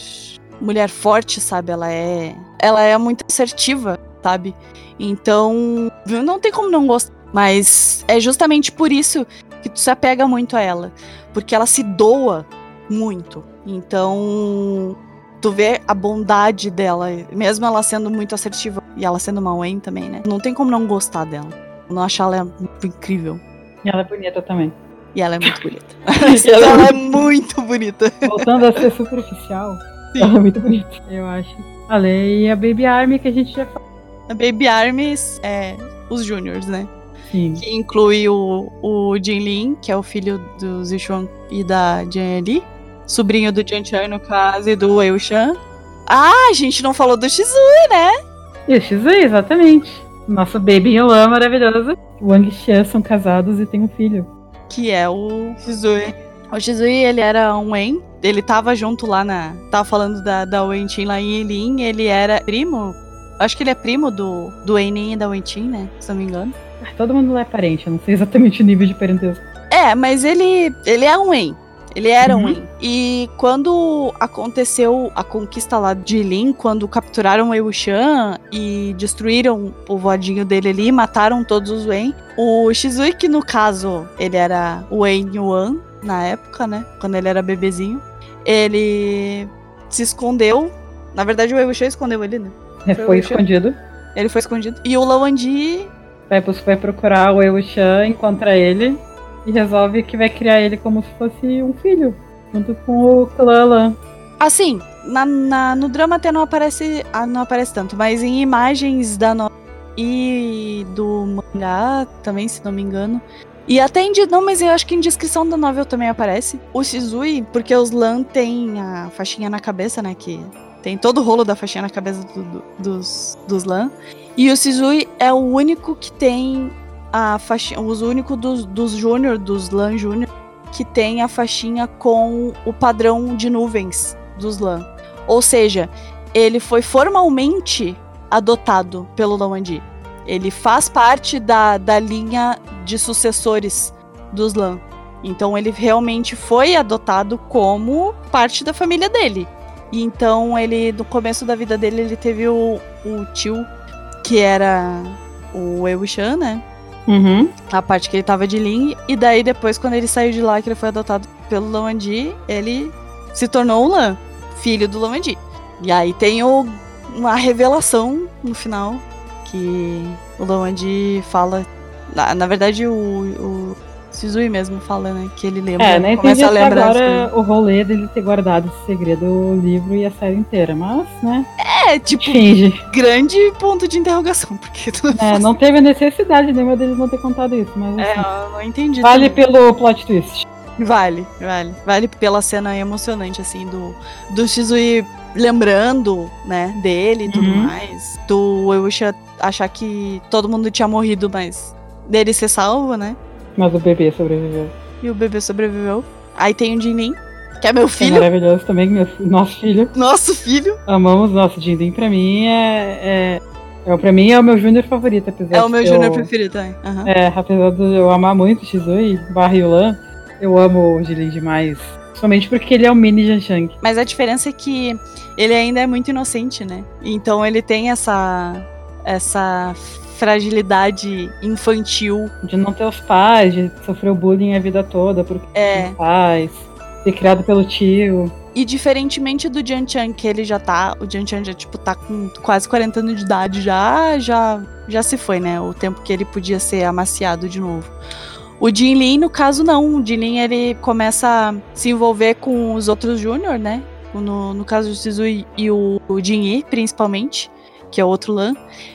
mulher forte, sabe? Ela é ela é muito assertiva, sabe? Então, não tem como não gostar. Mas é justamente por isso que tu se apega muito a ela. Porque ela se doa muito. Então, tu vê a bondade dela, mesmo ela sendo muito assertiva e ela sendo uma Wayne também, né? Não tem como não gostar dela. Não achar ela incrível. E ela é bonita também. E ela é muito bonita. E ela é ela é muito bonita. Voltando a ser superficial, Sim. ela é muito bonita, eu acho. Ale e a Baby Army que a gente já falou. A Baby Armies é os Júniors, né? Sim. Que inclui o, o Jin Lin, que é o filho do Zichuan e da Jian Li. Sobrinho do Jian Chan, no caso, e do Wei Wuxian. Ah, a gente não falou do Shizui, né? E o Shizui, exatamente. Nosso Baby Yuan maravilhoso. Wang Xian são casados e têm um filho. que é o Shizui. O Shizui, ele era um Wen, ele tava junto lá na... Tava falando da, da Wen-Chin lá em Ilin, ele era primo... Acho que ele é primo do, do Einin e da Wen-Chin, né? Se não me engano. Todo mundo lá é parente, eu não sei exatamente o nível de parentesco. É, mas ele, ele é um Wen. Ele era um Uhum. Wen. E quando aconteceu a conquista lá de Ilin, quando capturaram o Wuxian e destruíram o povoadinho dele ali, mataram todos os Wen, o Shizui, que no caso ele era o Wen Yuan na época, né? Quando ele era bebezinho, ele se escondeu. Na verdade, o Wuxian escondeu ele, né? É, Foi Foi escondido. Ele foi escondido. E o Lawandi Vai, vai procurar o Wei Chan, encontra ele e resolve que vai criar ele como se fosse um filho. Junto com o clã. Assim, na, na- no drama até não aparece, ah, não aparece tanto, mas em imagens da no e do mangá também, se não me engano. E até em. Não, mas eu acho que em descrição da novel também aparece. O Shizui, porque os Lan tem a faixinha na cabeça, né? Que tem todo o rolo da faixinha na cabeça do- do- dos, dos Lan. E o Shizui é o único que tem a faixinha. O único dos, dos Júnior, dos Lan Júnior, que tem a faixinha com o padrão de nuvens dos Lan. Ou seja, ele foi formalmente adotado pelo Lawandi. Ele faz parte da, da linha de sucessores dos Lan. Então ele realmente foi adotado como parte da família dele. E então ele, no começo da vida dele, ele teve o, o tio, que era o Wuxian, né? Uhum. a parte que ele tava de Lin, e daí depois, quando ele saiu de lá, que ele foi adotado pelo Lawandi, ele se tornou o Lan, filho do Lawandi. E aí tem o, uma revelação no final, que o Lawandi fala... Na, na verdade, o, o Suzui mesmo fala, né? Que ele lembra. É, nem entendi a lembrar agora o rolê dele ter guardado esse segredo, o livro e a série inteira, mas, né? É, tipo, Finge. grande ponto de interrogação, porque É, não teve necessidade nenhuma deles não ter contado isso, mas. É, assim, eu não entendi. Vale também. pelo plot twist. Vale, vale. Vale pela cena emocionante, assim, do, do Shizui lembrando, né, dele e tudo uhum. mais. Do Eusha achar que todo mundo tinha morrido, mas dele ser salvo, né? Mas o bebê sobreviveu. E o bebê sobreviveu. Aí tem o Jinlin, que é meu filho. É maravilhoso também, meu, nosso filho. Nosso filho. Amamos nosso Jinlin. Pra mim é, é, é pra mim é o meu júnior favorito, apesar É o meu júnior preferido também. Uhum. É, apesar de eu amar muito o Shizui barra Yulan, eu amo o Jinlin demais. Somente porque ele é um mini Janshang. Mas a diferença é que ele ainda é muito inocente, né? Então ele tem essa essa fragilidade infantil. De não ter os pais, de sofrer o bullying a vida toda por é. pais, ser criado pelo tio. E diferentemente do Jian Chan, que ele já tá. O Jian Chan já, tipo, tá com quase 40 anos de idade, já, já, já se foi, né? O tempo que ele podia ser amaciado de novo. O Jin Lin, no caso, não. O Jin Lin, ele começa a se envolver com os outros Júnior, né? No, no caso do Suzui e o, o Jin Yi, principalmente, que é outro Lan.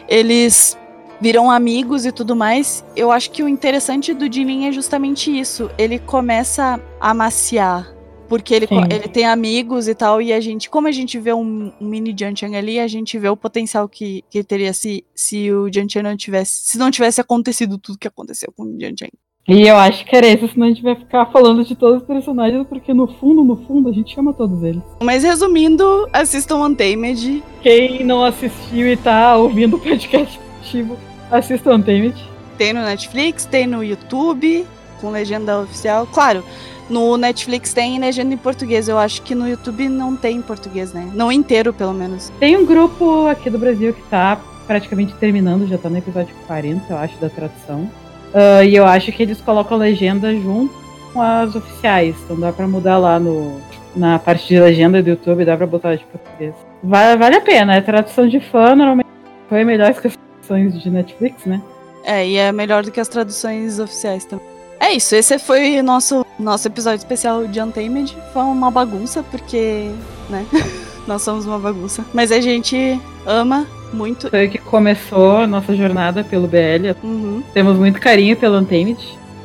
Eles viram amigos e tudo mais. Eu acho que o interessante do Jilin é justamente isso. Ele começa a amaciar. Porque ele, ele tem amigos e tal, e a gente, como a gente vê um, um mini Janchang ali, a gente vê o potencial que, que teria se, se o Janchang não tivesse. Se não tivesse acontecido tudo que aconteceu com o Janchang. E eu acho que era isso, senão a gente vai ficar falando de todos os personagens, porque no fundo, no fundo, a gente chama todos eles. Mas resumindo, assistam Untamed. Quem não assistiu e tá ouvindo o podcast ativo, assista Untamed. Tem no Netflix, tem no YouTube, com legenda oficial. Claro, no Netflix tem legenda em português. Eu acho que no YouTube não tem em português, né? Não inteiro, pelo menos. Tem um grupo aqui do Brasil que tá praticamente terminando, já tá no episódio 40, eu acho, da tradução. Uh, e eu acho que eles colocam legenda junto com as oficiais. Então dá pra mudar lá no, na parte de legenda do YouTube, dá pra botar de português. Vale, vale a pena, é tradução de fã, normalmente foi melhor que as traduções de Netflix, né? É, e é melhor do que as traduções oficiais também. É isso, esse foi o nosso, nosso episódio especial de Untamed. Foi uma bagunça, porque, né? Nós somos uma bagunça. Mas a gente ama muito. Foi que começou a nossa jornada pelo BL. Uhum. Temos muito carinho pelo Untamed.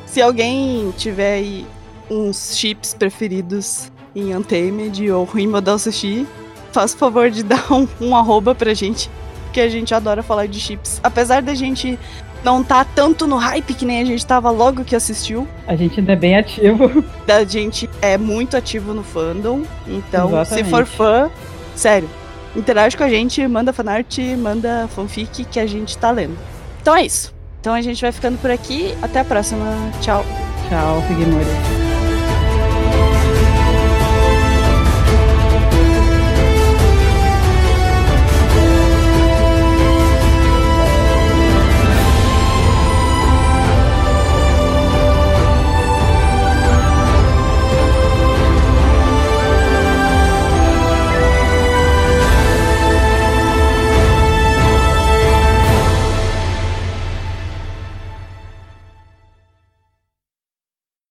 Se alguém tiver aí uns chips preferidos em Untamed ou em Model Sushi, faça o favor de dar um, um arroba pra gente, porque a gente adora falar de chips. Apesar da gente não tá tanto no hype que nem a gente tava logo que assistiu. A gente ainda é bem ativo. A gente é muito ativo no fandom. Então, Exatamente. se for fã, sério, interage com a gente, manda fanart, manda fanfic que a gente tá lendo. Então é isso. Então a gente vai ficando por aqui. Até a próxima. Tchau. Tchau, Figueiredo.